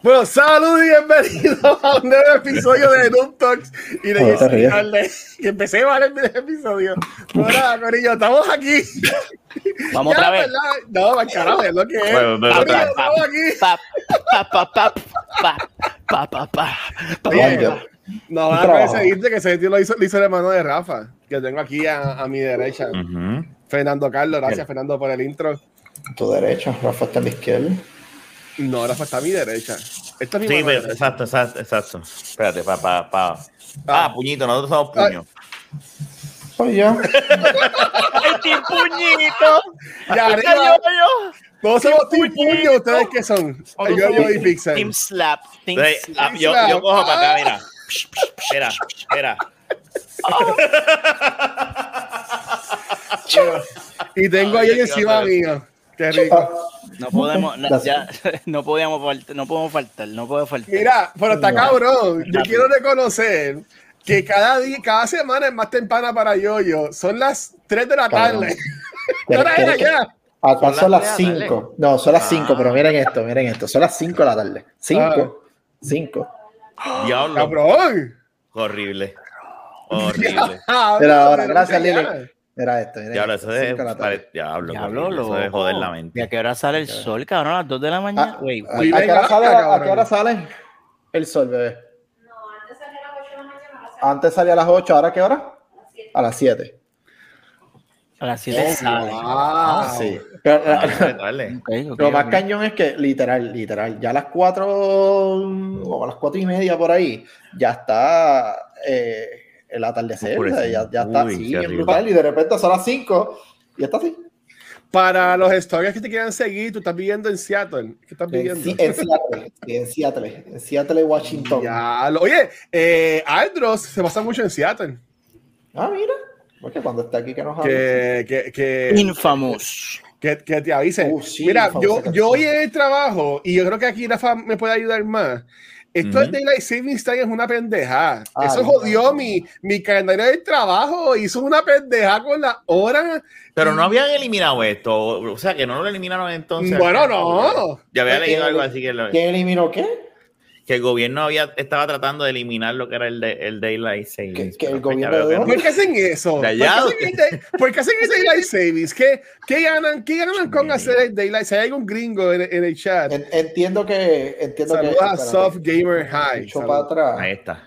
Bueno, saludos y bienvenidos a un nuevo episodio de Doom Talks y de Jesse Que empecé mal el episodio. Bueno, Corillo, estamos aquí. Vamos otra vez. No, para es lo que es. Estamos aquí. No, van a conseguirte que ese tío lo hizo, el hermano de Rafa, que tengo aquí a, mi derecha. Fernando Carlos, gracias Fernando por el intro. Tu derecha, Rafa está a la izquierda. No, Rafa está a mi derecha. Esta es mi Sí, mano pero, derecha. exacto, exacto, exacto. Espérate, pa, pa, pa. Ah, puñito, nosotros somos puño. Soy yo. ¡Ay, qué puñito! Ya, ¡Ay, arriba, yo, yo! todos somos Team puñito. Puño, ¿ustedes qué son? Yo, yo y Pixel. Team Slap. Team Slap. ah, yo, yo cojo para acá, mira. Mira, mira. Y tengo ahí encima mío. Qué rico. No podemos, no, ya, no podíamos faltar, no podemos faltar, no puedo faltar. Mira, pero está cabrón. Yo Rápido. quiero reconocer que cada día, cada semana es más temprana para yo-yo. Son las 3 de la tarde. ¿Qué ¿Quieres- hora era ya? Acá Son son las las tres de la 5. No, son las 5, Ah. pero miren esto, miren esto. Son las 5 de la tarde. 5. 5. Diablo. Cabrón. Horrible. Horrible. Ah, Mira ahora, pero gracias. Lili. Mira esto, miren. Diablo, eso es. De la pare- Diablo, Diablo, eso es joder la ¿Y a mente. qué hora sale el sol, cabrón? A las 2 de la mañana. Ah, Güey, ¿A, qué hora sale. ¿A qué hora sale el sol, bebé? Antes salía a las 8, ¿ahora a qué hora? A las 7. a las 7 sale. Ah, Sí. Pero, Ah, dale, dale. Ok, ok, Lo más ok. cañón es que literal, literal, ya a las 4 o a las 4 y media por ahí, ya está eh, el atardecer, o sea, ya, ya está Uy, así, qué bien brutal, y de repente son las 5 y está así. Para los stories que te quieran seguir, tú estás viviendo en Seattle. ¿Qué estás En, viviendo? sí, en Seattle, sí, en Seattle, en Seattle, Washington. Ya, lo- oye, eh, Aldros se pasa mucho en Seattle. Ah, mira, porque cuando está aquí que nos habla. Que, que, que, Infamous. que, que te avisen. Uh, sí, Mira, yo, yo sí. hoy en el trabajo, y yo creo que aquí Rafa me puede ayudar más. Esto Ujú. de Daylight Savings Time es una pendeja. Ah, Eso no. jodió mi, mi calendario del trabajo. Hizo una pendeja con la hora. Pero no habían eliminado esto. O sea, que no lo eliminaron entonces. Bueno, no. Ya había leído ¿Quién- algo así que, lo- ¿Quién eliminó qué? Que el gobierno había, estaba tratando de eliminar lo que era el, de, el Daylight Savings. Que- que el pues gobierno de que no. ¿Por qué hacen eso? ¿Por qué hacen el, day- por qué hacen el Daylight Savings? ¿Qué, qué, ganan, ¿Qué ganan con hacer el Daylight? Si hay algún gringo en, en el chat. En- entiendo que. Entiendo que Saludos a Soft Gamer High. mucho para atrás. Ahí está.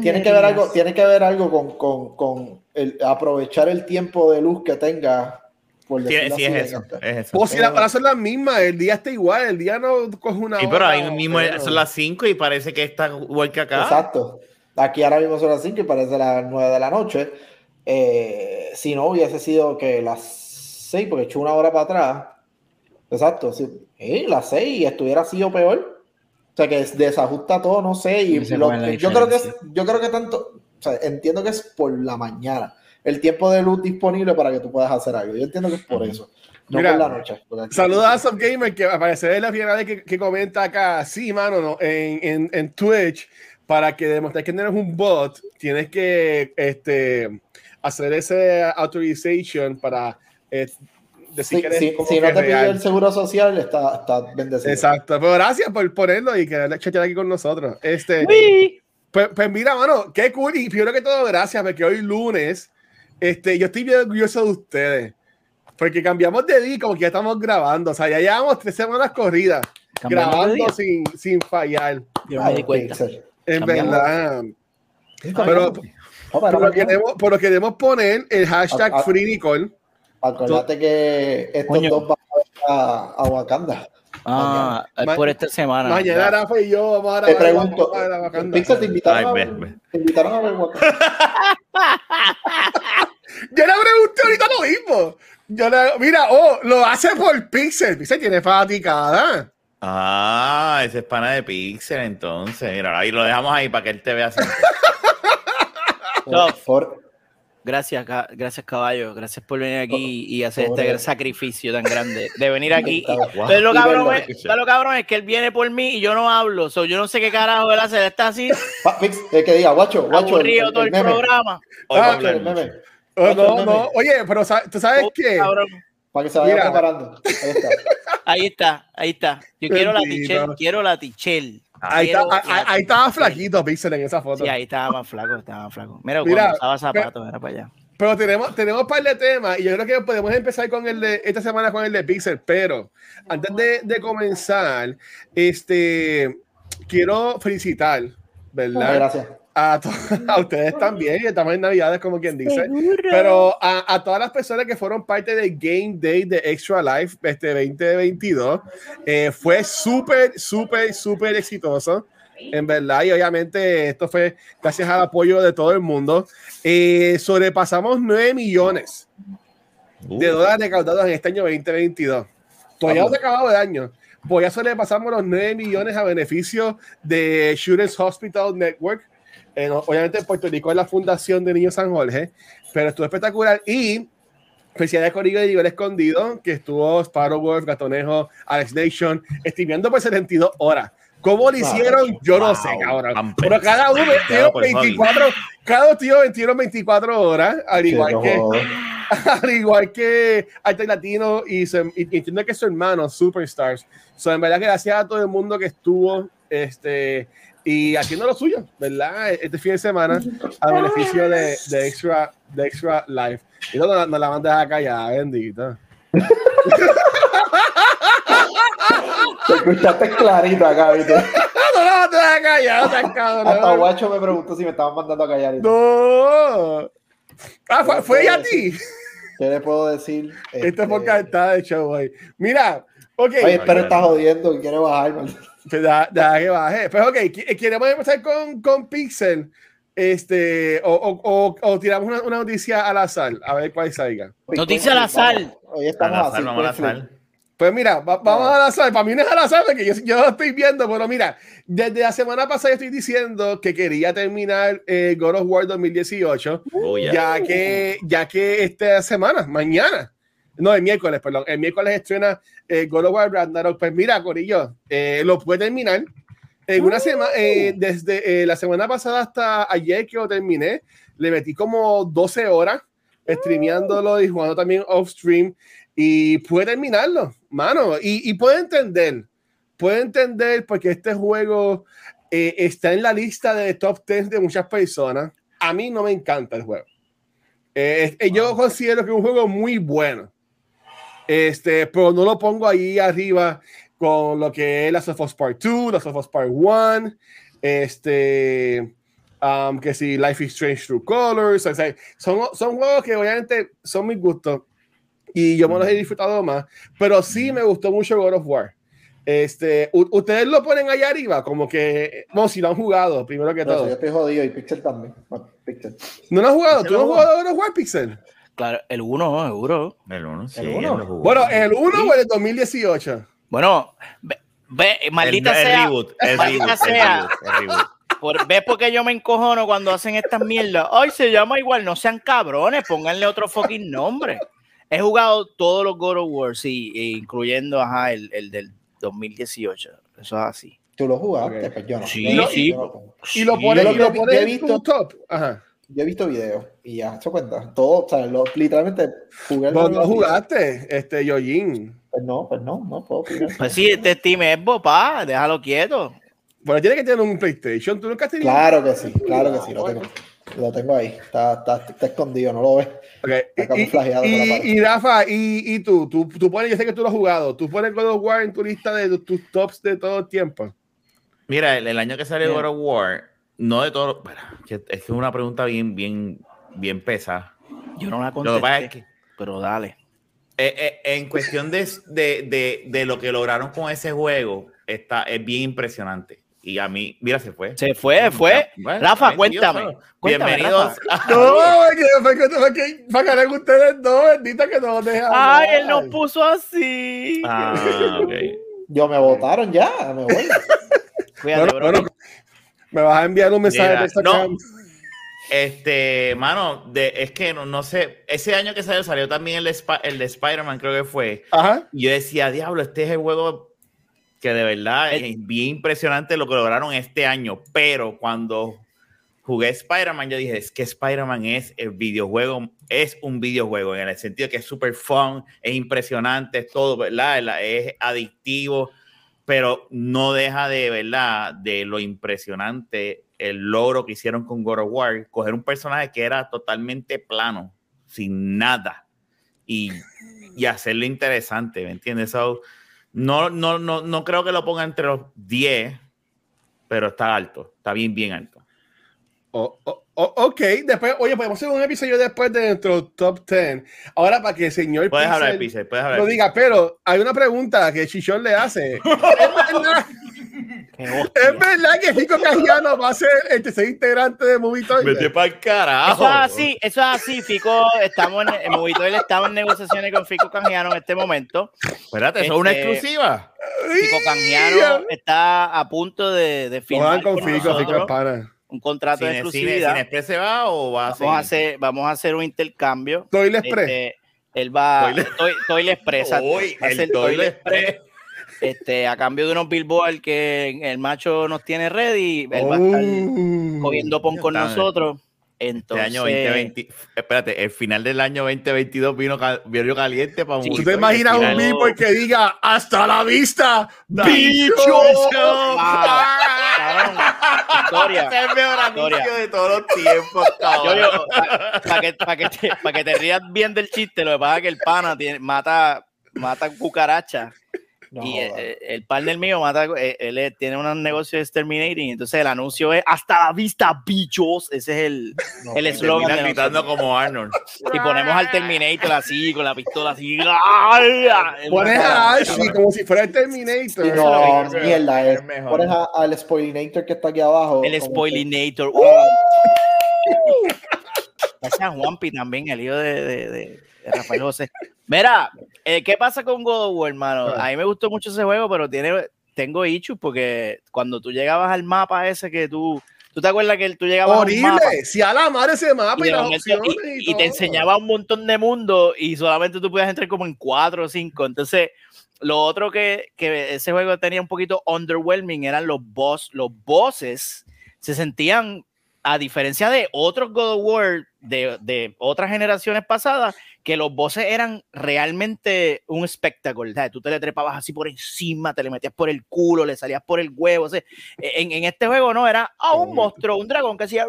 Tiene que ver algo, tiene que ver algo con, con, con el, aprovechar el tiempo de luz que tenga. Por Sí, sí, es eso. Es eso. O si las horas son las mismas, el día está igual, el día no coge una Sí, pero hora, ahí mismo pero- son las 5 y parece que está igual que acá. Exacto. Aquí ahora mismo son las 5 y parece las 9 de la noche. Eh, si no hubiese sido que las 6, porque he hecho una hora para atrás. Exacto. Sí, Sí, las 6 y estuviera así o peor. O sea que desajusta todo, no sé. Y lo- yo creo que yo creo que tanto, o sea, entiendo que es por la mañana. El tiempo de luz disponible para que tú puedas hacer algo. Yo entiendo que es por eso. No Mira, por la noche. Saludos a Soft Gamer, que aparece en la primera vez que, que comenta acá. Sí, mano, no, en, en, en Twitch, para que demostrar que no eres un bot, tienes que este, hacer ese authorization para eh, decir Si, que eres si- como si que no te real. el seguro social, está, está bendecido. Exacto, pero gracias por ponerlo y que chatear aquí con nosotros. Este. Pues, pues mira, mano, qué cool. Y primero que todo, gracias, porque hoy lunes, este, yo estoy bien orgulloso de ustedes. Porque cambiamos de día, como que ya estamos grabando. O sea, ya llevamos tres semanas corridas, grabando sin, sin fallar. Yo me Ay, di cuenta. Pixel. En Cambiamos. verdad. Pero, pero queremos, pero queremos poner el hashtag. Free Nicole. Acuérdate que estos Coño. dos van a, a Wakanda. Ah, es Ma- por esta semana. Mañana Ya. Rafa y yo vamos a Te pregunto. Pixel, te invitaron, Ay, a, te invitaron a ver. Yo le pregunté ahorita lo mismo. Yo le, mira, oh, lo hace por Pixel. Pixel tiene fanaticada. Ah, ese es pana de Pixel, entonces. Mira, ahí lo dejamos ahí para que él te vea. Por, por- Gracias, ca- gracias caballo, gracias por venir aquí y hacer Pobre. este sacrificio tan grande de venir aquí. Wow. Pero lo cabrón, es, pero lo cabrón es que él viene por mí y yo no hablo. So, yo no sé qué carajo él hace. Él está así, Mix, eh, que diga, guacho, guacho. aburrido todo el programa. A Ah, el. Oh, no, el no. Oye, pero ¿tú sabes Oh, qué? cabrón. Para que se vaya Mira. preparando. Ahí está. Ahí está, ahí está. Yo quiero la tichel, quiero la tichel. Ahí, está, Quiero ahí, la ahí estaba flaquito Pixel en esa foto. Sí, ahí estaba más flaco, estaba más flaco. Mira, Mira, cuando usaba zapatos, era para allá. Pero tenemos, tenemos un par de temas y yo creo que podemos empezar con el de esta semana con el de Pixel. Pero antes de, de comenzar, este quiero felicitar, ¿verdad? Gracias. A, to- a ustedes también, y estamos en Navidades, como quien dice. Pero a, a todas las personas que fueron parte del Game Day de Extra Life este 2022, eh, fue súper, súper, súper exitoso. En verdad, y obviamente esto fue gracias al apoyo de todo el mundo. Eh, sobrepasamos 9 millones de dólares recaudados en este año 2022. Todavía no se ha acabado el año. Pues ya sobrepasamos los 9 millones a beneficio de Shooters Hospital Network. Eh, no- obviamente en Puerto Rico es la Fundación de Niños San Jorge, pero estuvo espectacular. Y felicidades con Igor y Escondido, que estuvo Sparrow Wolf, Gatonejo, Alex Nation, streameando por 72 horas. ¿Cómo lo hicieron? Yo no Wow, sé, cabrón. Pero cada uno el 24, cada tío metieron 24 horas, al igual Sí, que al igual que Arte Latino y, y- y entiendo que su hermano, Superstars. So, en verdad que gracias a todo el mundo que estuvo este, y haciendo lo suyo, ¿verdad? Este fin de semana a beneficio de, de Extra, de Extra Life. Y no, no, no la mandes a callar, bendita. Te escuchaste clarito acá, ¿viste? No, no la mandes a callar, cabrón. Hasta Guacho me preguntó si me estaban mandando a callar. No. Ah, fue, fue ella a ti. ¿Qué le puedo decir? Este podcast está de show hoy. Mira, ok. Oye, pero está jodiendo y quiere bajar. maldito. Pues da, da que baje. Pues ok, qui- queremos empezar con, con Pixel. Este, o, o, o, o tiramos una, una noticia al azar, a ver cuál salga. Noticia al azar. Hoy Al estamos azar, así. vamos al pues, azar. Pues mira, va- vamos al azar. Para mí no es al azar, porque yo, yo lo estoy viendo, pero mira, desde la semana pasada estoy diciendo que quería terminar eh, God of War 2018, Oh, ya. ya que, ya que esta semana, mañana, no, el miércoles, perdón, el miércoles estrena eh, God of War Ragnarok. Pues mira, Corillo, eh, lo pude terminar. En una semana, desde eh, la semana pasada hasta ayer que lo terminé, le metí como 12 horas streameándolo y jugando también off stream y pude terminarlo, mano. Y, y puedo entender, puedo entender porque este juego eh, está en la lista de top 10 de muchas personas. A mí no me encanta el juego. Eh, eh, Yo considero que es un juego muy bueno. Este, pero no lo pongo ahí arriba con lo que es Last of Us Part 2, Last of Us Part 1, este, um, que si Life is Strange Through Colors, o sea, son, son juegos que obviamente son mis gustos y yo me los he disfrutado más, pero sí me gustó mucho God of War. Este, ustedes lo ponen allá arriba, como que, no, si lo han jugado, primero que No, todo. yo estoy jodido y Pixel también. Bueno, Pixel. ¿No lo has jugado? ¿Se ¿Tú no has jugado God of War, Pixel? Claro, el 1, seguro. El uno, sí, El uno. jugó. Bueno, ¿el 1 o el 2018? Bueno, ve, ve, maldita el, el sea. reboot, el maldita reboot, el sea. reboot, el reboot. Por, ¿Ves por qué yo me encojono cuando hacen estas mierdas? Ay, se llama igual, no sean cabrones, pónganle otro fucking nombre. He jugado todos los God of War, sí, e incluyendo ajá, el, el del 2018. Eso es así. Tú lo jugaste, Ok. pues yo no. Sí, sí. Y lo Sí, pones, yo y lo pones en tu top. Ajá. Yo he visto videos y ya, ¿se cuenta? Todo, o sea, lo- literalmente jugué el No, jugaste, este, Yojin. Pues no, pues no, no puedo opinar. Pues sí, este Steam es papá, déjalo quieto. Bueno, tiene que tener un PlayStation. ¿Tú nunca has tenido? Claro que sí, claro que sí, lo tengo. Lo tengo ahí, está, está, está escondido, no lo ves. Ok, Está Y, camuflajeado por la y, y Rafa, y, y tú, tú, tú pones, yo sé que tú lo has jugado, tú pones God of War en tu lista de tus tops de todo el tiempo. Mira, el, el año que salió. God of War, no de todo. es que es una pregunta bien, bien, bien pesada. Yo no la Lo que pasa es contesté, que pero dale. eh, eh, en cuestión de, de, de, de lo que lograron con ese juego, está, es bien impresionante. Y a mí, mira, se fue. Se fue, fue. Bueno, Rafa, cuéntame, Dios, cuéntame, Bienvenidos. Rafa. a- No, es que, para ustedes dos, bendita que no los dejan. Ay, él nos puso así. Ah. Yo me votaron ya, me voy. Cuídate, Bueno, bro. bueno, me vas a enviar un mensaje Mira, de no. Este, mano, de, es que no, no sé, ese año que salió, salió también el de, Spi- el de Spider-Man, creo que fue. Ajá. Y yo decía, diablo, este es el juego que de verdad El- es bien impresionante lo que lograron este año. Pero cuando jugué Spider-Man, yo dije, es que Spider-Man es el videojuego, es un videojuego en el sentido que es súper fun, es impresionante, es todo, ¿verdad? Es adictivo, pero no deja de, ¿verdad? De lo impresionante el logro que hicieron con God of War, coger un personaje que era totalmente plano, sin nada, y, y hacerlo interesante, ¿me entiendes? No, no, no, no creo que lo ponga entre los 10, pero está alto, está bien, bien alto. O- o- o- ok, después, oye, podemos hacer un episodio después de nuestro top 10. Ahora, para que el señor Puedes hablar Pixel puedes hablar lo diga, pero hay una pregunta que Chichón le hace. ¿Es verdad, es que Fico Cajiano va a ser el tercer integrante de Movie Pixel. Vete para el carajo. Eso es así, eso es así, Fico, estamos en, en Movitoil estamos en negociaciones con Fico Canjiano en este momento. Espérate, eso es una Este, exclusiva. Fico Canjiano está a punto de, de firmar van con con Fico, Fico nosotros es pana. Un contrato de Cine, cine, exclusividad. cine Express se va o va a vamos, a seguir? hacer, vamos a hacer un intercambio. Toilet Express. Este, él va Toilet Express, Va a el Express. este, a cambio de unos billboards que el macho nos tiene ready, él va a estar Oh. cogiendo pon con Está- Este Entonces, año 2020, espérate, el final del año 2022 vino, vino caliente para Sí. ¿Tú Movie te imaginas un billboard que diga hasta la vista, bicho? historia. Es el mejor anuncio de todos los tiempos, cabrón. Para que, pa' que, te, pa' que te rías bien del chiste, lo que pasa es que el pana tiene- mata, mata cucarachas. No, y el, el partner mío mata, eh, él, es- tiene un negocio de exterminating, entonces el anuncio es hasta la vista, bichos. Ese es el No, el eslogan. gritando como Arnold. Y ponemos al Terminator así, con la pistola así. Pones a Archie como si fuera el Terminator. Sí, no, es mierda, es es, mejor. pones a- al spoilinator que está aquí abajo. El Spoilinator. ¡Uh! Gracias a Juanpi también, el hijo de, de- de- de Rafael José. Mira, eh, ¿qué pasa con God of War, hermano? A mí me gustó mucho ese juego, pero tiene, tengo issues porque cuando tú llegabas al mapa ese que tú... ¿Tú te acuerdas que tú llegabas a un mapa Horrible. Si a la madre ese mapa y, y, las opciones y- y, y te enseñaba un montón de mundos y solamente tú podías entrar como en cuatro o cinco. Entonces, lo otro que, que ese juego tenía un poquito underwhelming eran los boss, los bosses se sentían, a diferencia de otros God of War de, de otras generaciones pasadas, que los bosses eran realmente un espectáculo. ¿sabes? Tú te le trepabas así por encima, te le metías por el culo, le salías por el huevo. o sea, en, en este juego no, era ah, un monstruo, un dragón que hacía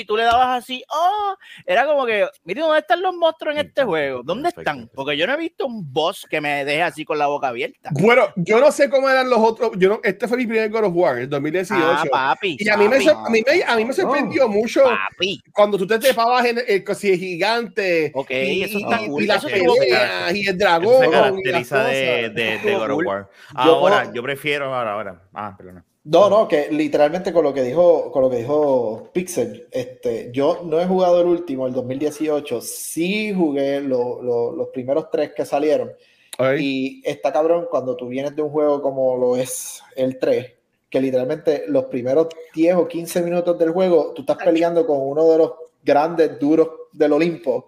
y tú le dabas así, oh, era como que, mire, ¿dónde están los monstruos en este juego? ¿Dónde están? Porque yo no he visto un boss que me deje así con la boca abierta. Bueno, yo no sé cómo eran los otros. Yo no, este fue mi primer God of War, el 2018. Ah, papi. y a mí, me, papi, sor- a, mí me, a mí me sorprendió mucho papi. cuando tú te trepabas en el cosi gigante Ok, y, eso y- está y cool, las eso peleas y el Eso dragón. se y las caracteriza de, cosas. de, de Estuvo God of. War. Yo Ahora, puedo- yo prefiero ahora, ahora. Ah, perdona. No, no, que literalmente con lo que dijo, con lo que dijo Pixel, este, yo no he jugado el último, el 2018, sí jugué lo- lo- los primeros tres que salieron. Ay, Y está cabrón cuando tú vienes de un juego como lo es el 3, que literalmente los primeros 10 o 15 minutos del juego, tú estás peleando con uno de los grandes duros del Olimpo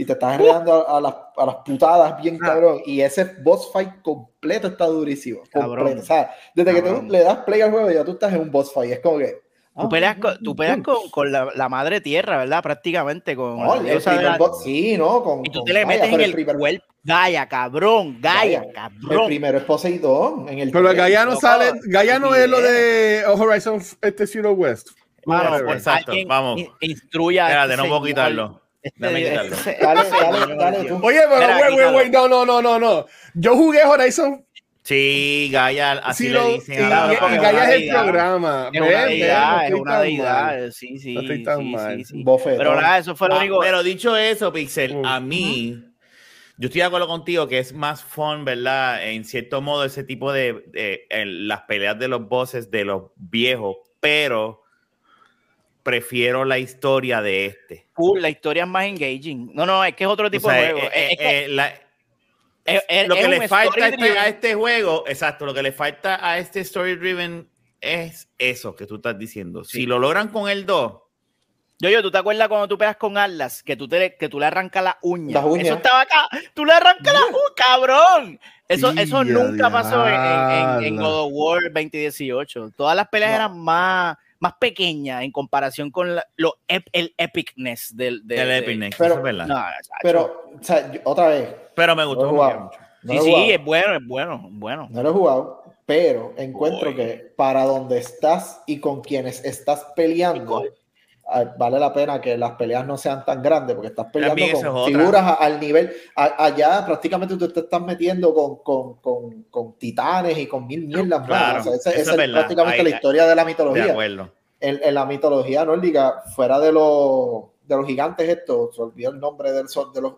y te estás regando a, a las, a las putadas bien Ah. cabrón. Y ese boss fight completo está durísimo. Cabrón. Completo. O sea, desde que Cabrón. tú le das play al juego, ya tú estás en un boss fight. Es como que. Tú peleas con, tú peleas con, con la, la madre tierra, ¿verdad? Prácticamente con No, el la- boss, sí, ¿no? Con, Y tú con te le Gaia, metes en el primer- cuerpo. Gaia, cabrón, Gaia, Gaia. El cabrón. primero es Poseidón. En el pero. Gaia no sale, Gaia no es lo de Horizon este Zero West. Pues, Exacto, vamos. in- Instruya. a Espérate, este no puedo quitarlo. Dale, dale, dale tú. Oye, pero Mira, wait, wait, quítalo. wait, no, no, no, no, no. Yo jugué Horizon Sí, Gaia, así Zero le y, dicen y, Claro, y Gaia es el programa. Es una deidad, no es una deidad. mal. Sí, sí, No estoy tan sí, mal. sí, sí. Bofetón. Pero nada, eso fue lo Ah, único. pero dicho eso, Pixel, Mm. a mí, yo estoy de acuerdo contigo que es más fun, ¿verdad? En cierto modo, ese tipo de, de- en las peleas de los bosses de los viejos, pero prefiero la historia de este. Cool, la historia es más engaging. No, no, es que es otro O tipo sea, de juego. eh, Es- es que eh, la- es- es- lo que le falta este, a este juego, exacto, lo que le falta a este story driven es eso que tú estás diciendo. Si lo logran con el 2, Yo, yo, ¿tú te acuerdas cuando tú pegas con Atlas que tú, te, que tú le arrancas la uña? Las uñas. Eso estaba acá. Tú le arrancas la uña, cabrón. Eso, eso nunca pasó en, en- en diablo. God of War 2018. Todas las peleas No. eran más, más pequeñas en comparación con la- lo, ep- el epicness del, del- El de- Epic Next, pero- eso es verdad. No. Pero, o sea, yo- otra vez, pero me no gustó lo he como que jugado. mucho. No sí, lo he sí, jugado. es bueno, es bueno, bueno. No lo he jugado, pero encuentro Uy. que para donde estás y con quienes estás peleando, vale la pena que las peleas no sean tan grandes, porque estás peleando con es figuras a- al nivel. a- allá prácticamente tú te estás metiendo con, con, con, con titanes y con mil mierdas Claro, más. O sea, esa- es prácticamente Ahí- la historia de la mitología. en la mitología nórdica, fuera de los, de los gigantes estos, se olvidó el nombre del sol, de los,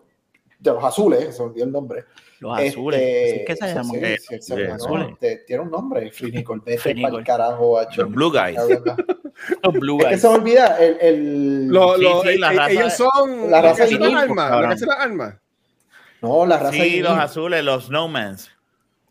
de los azules, se olvidó el nombre. Los azules. Este, ¿así es que se sí, llaman? sí, sí, sí, los no, azules. te- tiene un nombre, Frinicol, vete Frinicol. pa'l carajo, hacho. Los Blue Guys. Los Blue Es que se olvida el, el- Lo- Sí, lo- sí, la e- raza ellos son la los raza de las armas, los las armas. no, la raza Sí, los azules, los Snowmans.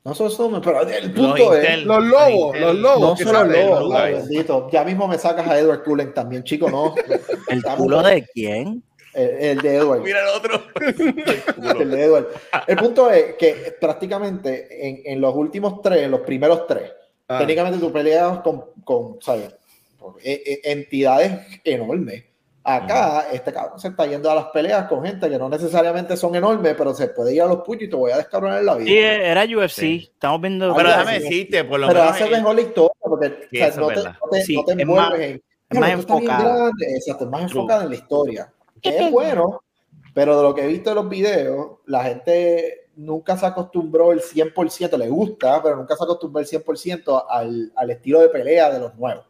No son sumen, pero el Los punto es, Intel. Los lobos, Intel. los lobos. no que son los lobos, bendito. Ya mismo me sacas a Edward Cullen también, chico, no. ¿El culo de quién? El, el de Edward. Mira el otro. El de Edward. El punto es que prácticamente en, en los últimos tres, en los primeros tres, Ah. técnicamente tú peleas con, con ¿sabes? Con, e- e- entidades enormes. Acá, este cabrón se está yendo a las peleas con gente que no necesariamente son enormes, pero se puede ir a los puños y te voy a descabronar la vida. Sí, era UFC. Sí. Estamos viendo. Pero déjame decirte, por lo pero menos. hace en- mejor la historia porque o Sí, sea, eso no, te, no te- Sí, no te es envuelves más- en. es más "Mira, esto está bien enfocado". grande". Exacto, es más True. enfocada en la historia. Que es bueno, pero de lo que he visto en los videos, la gente nunca se acostumbró el 100%, le gusta, pero nunca se acostumbró el 100% al, al estilo de pelea de los nuevos.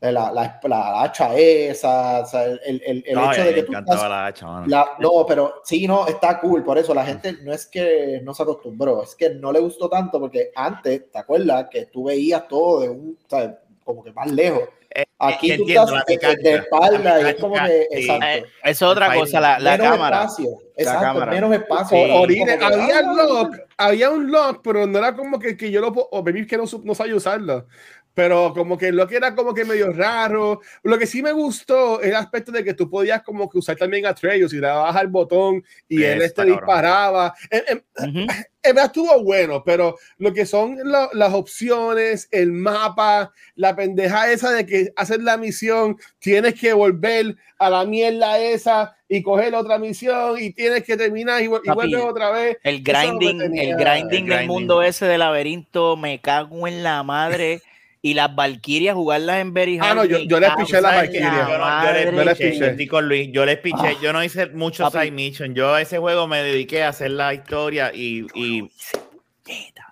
La, la, la hacha esa, o sea, el, el, el- Ay, hecho de que tú encantaba estás la hacha, mano. la- no, pero sí, no, está cool. Por eso la gente no es que no se acostumbró, es que no le gustó tanto porque antes, ¿te acuerdas? Que tú veías todo de un, ¿sabes? como que más lejos. Eh, Aquí eh, tú entiendo, estás la de, de mecánica, espalda la y es como que, mecánica, sí. exacto. Eh, esa es otra El cosa, la, la menos cámara. espacio, exacto, cámara. menos espacio. Sí. Orine, Como que, había ah, lock, había un lock, pero no era como que, que yo lo puedo, o maybe que no, no sabía usarlo. Pero como que el lock era como que medio raro. Lo que sí me gustó es el aspecto de que tú podías como que usar también a Treyos y le dabas al botón y él Está este disparaba. En, en- Ujú. En verdad estuvo bueno, pero lo que son lo- las opciones, el mapa, la pendeja esa de que hacer la misión, tienes que volver a la mierda esa y coger otra misión y tienes que terminar y, y vuelves otra vez. El grinding, tenía- el grinding el del grinding. mundo ese de laberinto, me cago en la madre. Y las Valkyrias, jugarlas en Very Ah, no, yo- yo les piché la Valkyria. Yo, no, yo les Yo les piché, yo con Luis, yo les piché, Ah. yo no hice muchos Papi. side mission, yo a ese juego me dediqué a hacer la historia y, y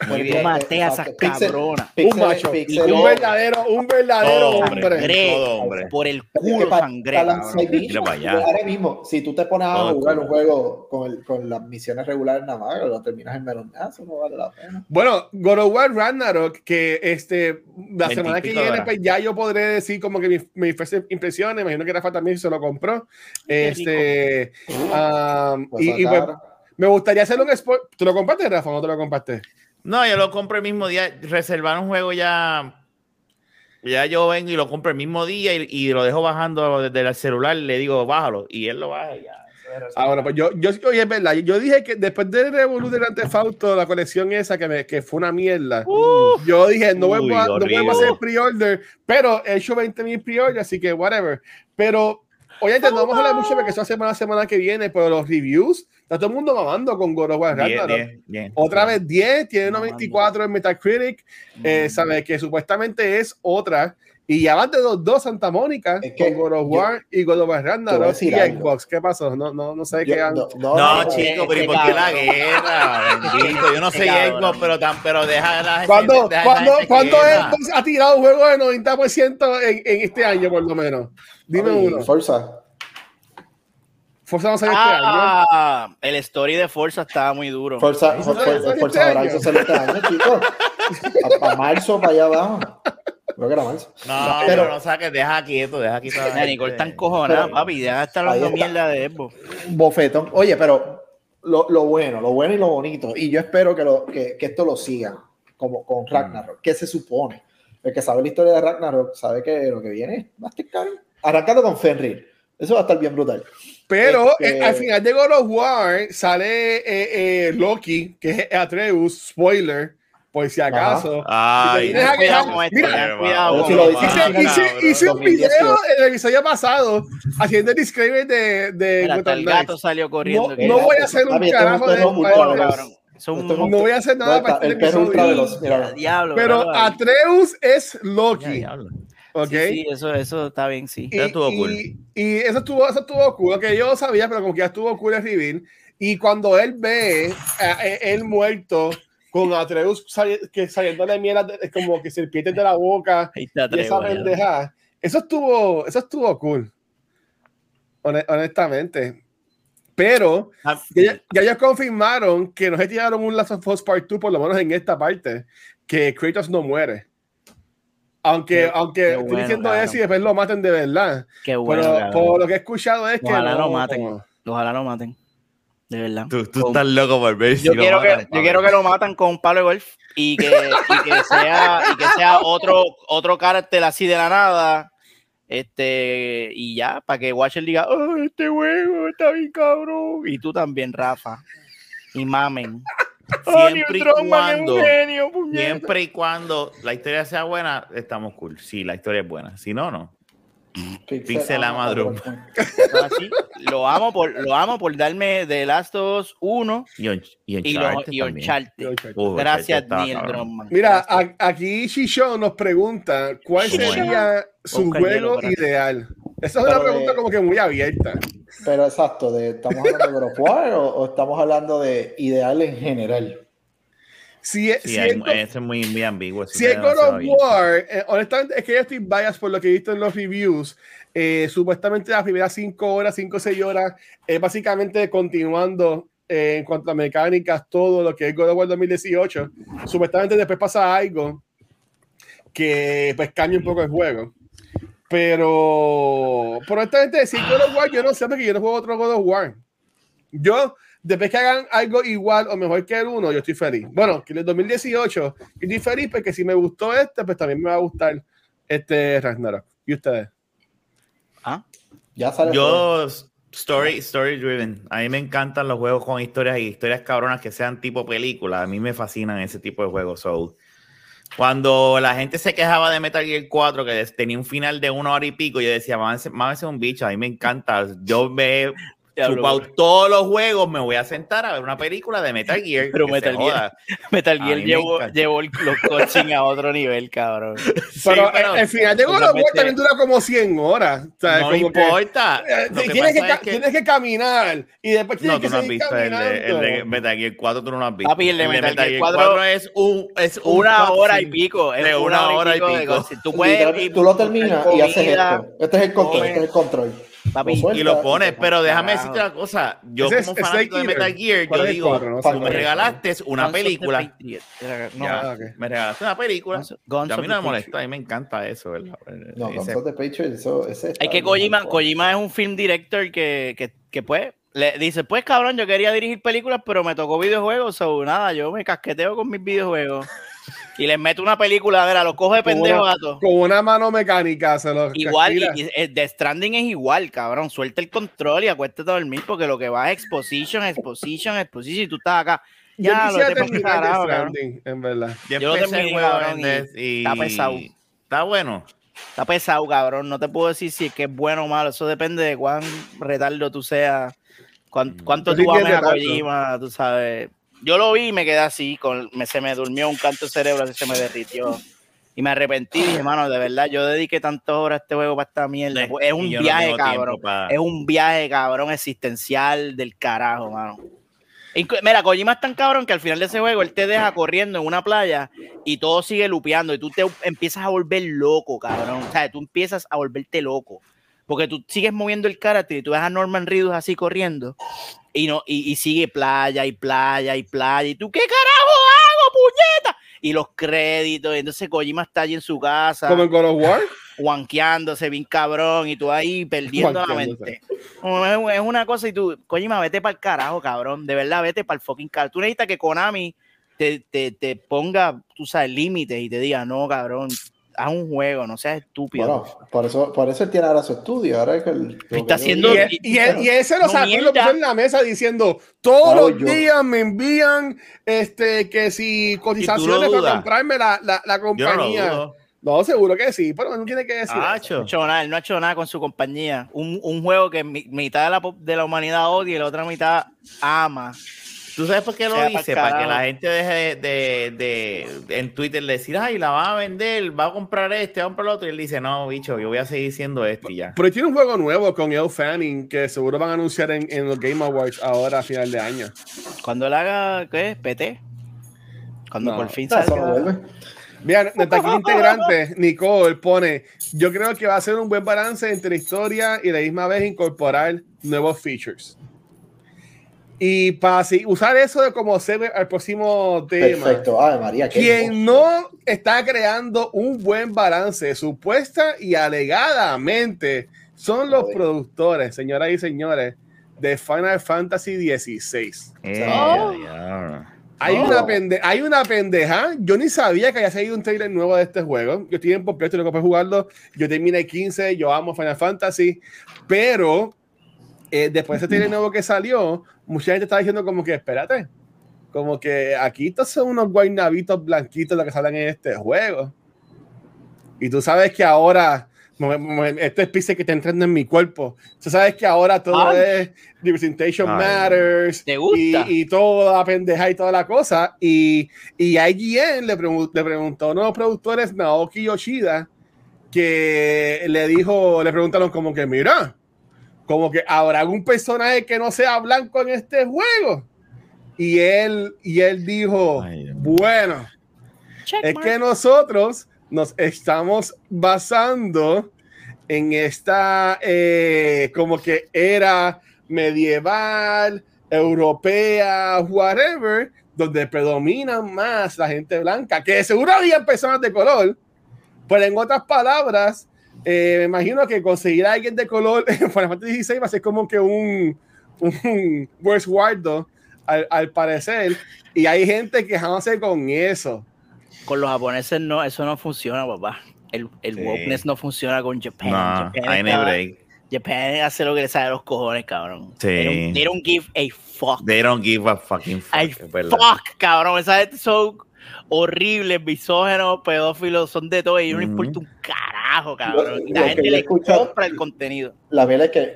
muy Yo bien. maté a esas cabronas. Un macho, pixel- un verdadero, un verdadero Todo hombre, hombre. Todo hombre. Por el Es que culo sangré. Ahora mismo, si tú te pones a jugar un juego con, el- con las misiones regulares nada más, lo terminas en menos, eso no vale la pena. Bueno, God of War Ragnarok, que este, la semana que viene, pues ya yo podré decir como que mi, mi first impresiones, imagino que Rafa también se lo compró. Este, um, Pues y, y, pues, me gustaría hacer un spoiler. ¿Tú lo compartes, Rafa, o no te lo compartes? No, yo lo compro el mismo día. Reservar un juego ya. Ya yo vengo y lo compro el mismo día y, y lo dejo bajando desde el celular. Le digo, bájalo. Y él lo baja y ya. Ah, bueno, pues yo, yo, oye, es verdad. Yo dije que después de Revolut del Antefausto, la colección esa que, me, que fue una mierda, yo dije, no vuelvo a, no hacer pre-order, pero he hecho 20 mil pre-order, así que whatever. Pero, oye, no vamos a hablar mucho porque eso hace semana, semana que viene, pero los reviews, está todo el mundo mamando con God of War Ragnarok. bien, bien. Otra vez 10, tiene Mamando. 94 en Metacritic, eh, sabe que supuestamente es otra. Y ya van de los dos Santa Mónica Es que con God of yo- War y God of Ragnarok y algo. Xbox. ¿Qué pasó? No, no, no sé Yo- qué han... no, No, no, no, chico, pero ¿y este por qué la guerra? Bendito, yo no Este cabrón. Xbox, pero, tan, pero deja la gente. ¿Cuándo, deja ¿cuándo, gente ¿cuándo. Xbox ha tirado un juego de 90% en, en este año, por lo menos? Dime uno. Forza. Forza no sale este año. Ah, el story de Forza estaba muy duro. Forza, Forza este Horizon año. salió este año, chicos. Para marzo, para allá abajo. Creo que era marzo. No, Pero- pero no saques, deja quieto, deja quieto. a Nicole gente. está encojonada, Pero- papi. Deja de estar hablando mierda de. Un bofetón. Oye, pero lo, lo bueno, lo bueno y lo bonito, y yo espero que, lo, que, que esto lo sigan, como con Ragnarok. ¿Qué se supone? El que sabe la historia de Ragnarok sabe que lo que viene es más caro. Arrancando con Fenrir. Eso va a estar bien brutal. Pero Este- eh, al final de God of War sale eh, eh, Loki, que es Atreus, spoiler, por si acaso. Ay, te a Cuidado quejar, con esto, mira, cuidado si lo dices Hice, un 2018. video en el episodio pasado haciendo el disclaimer de, de el gato salió corriendo. No, no voy a hacer un carajo de. Son No voy a hacer nada para este episodio. Diablo, Pero. Atreus es Loki, diablo. ¿ok? Sí, sí, eso, eso está bien, sí. Y, Eso estuvo y- cool. y eso estuvo, eso estuvo cool, lo que yo no sabía, pero como que ya estuvo cool el reveal. Y cuando él ve a, a- él muerto con Atreus sali- que saliéndole miel de- como que serpientes de la boca y esa pendeja, eso estuvo, eso estuvo cool. Hone- honestamente. Pero Ah, ya, ya ellos confirmaron que no se tiraron un Last of Us Part 2, por lo menos en esta parte, que Kratos no muere. Aunque, Qué- aunque qué estoy diciendo eso y después lo maten de verdad. Qué bueno. Pero por lo que he escuchado es que. Ojalá no- lo maten. Ojalá lo maten. De verdad. Tú, tú Con- estás loco por ver si yo lo quiero, que, matan, yo papi. quiero que lo matan con un palo de golf y que, y que sea, y que sea otro, otro carácter así de la nada. Este, y ya, para que Watcher diga, oh, este juego está bien cabrón. Y tú también, Rafa. Y mamen. Siempre y cuando-. Siempre y cuando la historia sea buena, estamos cool. Sí, la historia es buena. Si no, no. Pixel ama Druckmann. Así, lo amo por, lo amo por darme The Last of Us 1 Y, on- y lo, Gracias, Neil. Mira, a- aquí Shisho nos pregunta cuál sería su hielo juego ideal. Esa es una de- pregunta como que muy abierta. Pero exacto, de, ¿estamos hablando de o, o estamos hablando de ideal en general? Si, es- Sí, si hay- es, ese es muy, muy ambiguo. eso si es God of. War, eh, honestamente es que yo estoy biased por lo que he visto en los reviews. Eh, supuestamente las primeras 5 horas, 5 o 6 horas, es básicamente continuando eh, en cuanto a mecánicas, todo lo que es God of War 2018. Supuestamente después pasa algo que pues cambia un poco el juego. Pero, pero honestamente, decir God of War, yo no sé porque yo no juego otro God of War. Yo, después que hagan algo igual o mejor que el uno, yo estoy feliz. Bueno, que en el 2018, yo estoy feliz porque si me gustó este, pues también me va a gustar este Ragnarok. ¿Y ustedes? Ah, Ya sale. Yo, story, story driven. A mí me encantan los juegos con historias y historias cabronas que sean tipo película. A mí me fascinan ese tipo de juegos. So, cuando la gente se quejaba de Metal Gear 4, que tenía un final de una hora y pico, yo decía, mámese mámese un bicho. A mí me encanta. Yo me chupado todos los juegos, me voy a sentar a ver una película de Metal Gear. Pero que Metal Gear-. Metal Gear llevó, llevó el- los coaching a otro nivel, cabrón. Sí, pero, pero el, el final de God of War totalmente- también dura como 100 horas. o sea, no como que, importa. eh, Lo que tienes, que, es que- tienes que caminar y después tienes No, que tú no has visto el de, el de Metal Gear 4, tú no lo has visto. Papi, el de Metal Gear 4 es un es un Una hora y pico. es de una hora y pico. Tú puedes tú lo terminas y haces esto. Este es el control, este es el control. Papi, y lo pones, pero déjame decirte una cosa. Yo Ese es como fanático de. Metal Gear, ¿Cuál yo es digo, tú cuál me es. regalaste una película. Ah. Me regalaste una película. Guns- Guns Y a mí no me molesta, a mí me encanta eso, ¿verdad? No, Ese- está que Kojima, es un film director que, que, que pues le dice, pues cabrón, yo quería dirigir películas, pero me tocó videojuegos, o nada, yo me casqueteo con mis videojuegos. Y les meto una película, a ver, a los cojo de Con pendejo una- a todos. Con una mano mecánica se lo Igual, y, y el de Stranding es igual, cabrón. Suelta el control y acuéstate a dormir porque lo que va es exposition, exposition, exposition. Y tú estás acá. Yo Ya, lo quisiera te terminar cabrón. Stranding, en verdad. Yo Yo lo terminé, cabrón, en y y está pesado. Está bueno. Está pesado, cabrón. No te puedo decir si es que es bueno o malo. Eso depende de cuán retardo tú seas. cuán- Mm. cuánto Yo tú ames a. Kojima, tú sabes. Yo lo vi y me quedé así. Con, me, se me durmió un canto de cerebro, así se me derritió. Y me arrepentí, dije, hermano, de verdad, yo dediqué tantas horas a este juego para esta mierda. Sí, Es un no viaje, cabrón. para- Es un viaje, cabrón, existencial del carajo, mano. Mira, Kojima es tan cabrón que al final de ese juego él te deja corriendo en una playa y todo sigue lupeando y tú te empiezas a volver loco, cabrón. O sea, tú empiezas a volverte loco. Porque tú sigues moviendo el carácter y tú ves a Norman Reedus así corriendo y, no, y, y sigue playa y playa y playa. Y tú, ¿qué carajo hago, puñeta? Y los créditos. Y entonces Kojima está allí en su casa Como en God of War. guanqueándose bien cabrón y tú ahí perdiendo la mente. Es una cosa y tú, Kojima, vete para el carajo, cabrón. De verdad, vete para el fucking carajo. Tú necesitas que Konami te, te, te ponga, tú sabes, límites y te diga, no, cabrón, haz un juego, no seas estúpido. Bueno, por eso, por eso él tiene ahora su estudio. Ahora es que Pero está haciendo- Y, y, él- y ese lo No sacó y lo puso en la mesa diciendo todos Claro, los yo. días me envían este que si cotizaciones para comprarme la, la, la no compañía. dudo. No, seguro que sí, pero no tiene que decir. Ah, eso. No ha hecho nada, él no ha hecho nada con su compañía. Un, un juego que mi- mitad de la, de la humanidad odia y la otra mitad ama. ¿Tú sabes por qué lo dice? Para que la gente deje de, de- de- en Twitter decir, ay, la va a vender, va a comprar este, va a comprar el otro. Y él dice, no, bicho, yo voy a seguir siendo este y ya. Pero tiene un juego nuevo con Elle Fanning que seguro van a anunciar en, en los Game Awards ahora a final de año. Cuando él haga, ¿qué? PT. Cuando No. por fin salga. Vean, nuestra aquí integrante, Nicole, pone: Yo creo que va a ser un buen balance entre la historia y la misma vez incorporar nuevos features. Y para así, usar eso de como segue al próximo tema. Perfecto. Ave María. Quien no está creando un buen balance, supuesta y alegadamente, son los productores, señoras y señores, de Final Fantasy XVI. Eh, Oh. ya. Hay, No. una pende hay una pendeja. Yo ni sabía que había salido un trailer nuevo de este juego. Yo estoy en completo lo que puedo jugarlo. Yo terminé 15, yo amo Final Fantasy. Pero eh, después de trailer nuevo que salió, mucha gente estaba diciendo como que, espérate, como que aquí estos son unos guaynabitos blanquitos los que salen en este juego. Y tú sabes que ahora, este es que está entrando en mi cuerpo. Tú sabes que ahora todo Ay. es representation Ay. matters ¿Te gusta? y, y toda la pendeja y toda la cosa. Y, y IGN le, pregun- le preguntó a uno de los productores, Naoki Yoshida, que le dijo, le preguntaron como que, mira, como que habrá algún personaje que no sea blanco en este juego. Y él, y él dijo, Ay, bueno, es que nosotros nos estamos basando en esta eh, como que era medieval, europea, whatever, donde predominan más la gente blanca, que seguro había personas de color, pero en otras palabras, eh, me imagino que conseguir a alguien de color en Final Fantasy 16 va a ser como que un, un Where's Waldo, al, al parecer, y hay gente quejándose con eso. Con los japoneses no, eso no funciona, papá. El, el Sí. wokeness no funciona con Japan. No, Japan, está- break. Japan hace lo que le sale a los cojones, cabrón. Sí. They don't, they don't give a fuck. They don't give a fucking fuck. a fuck, cabrón. Esa gente son horribles, misógenos, pedófilos, son de todo y no les Ujú. importa un carajo, cabrón. Lo- Y la gente le he escuchado- compra el contenido. La verdad es que,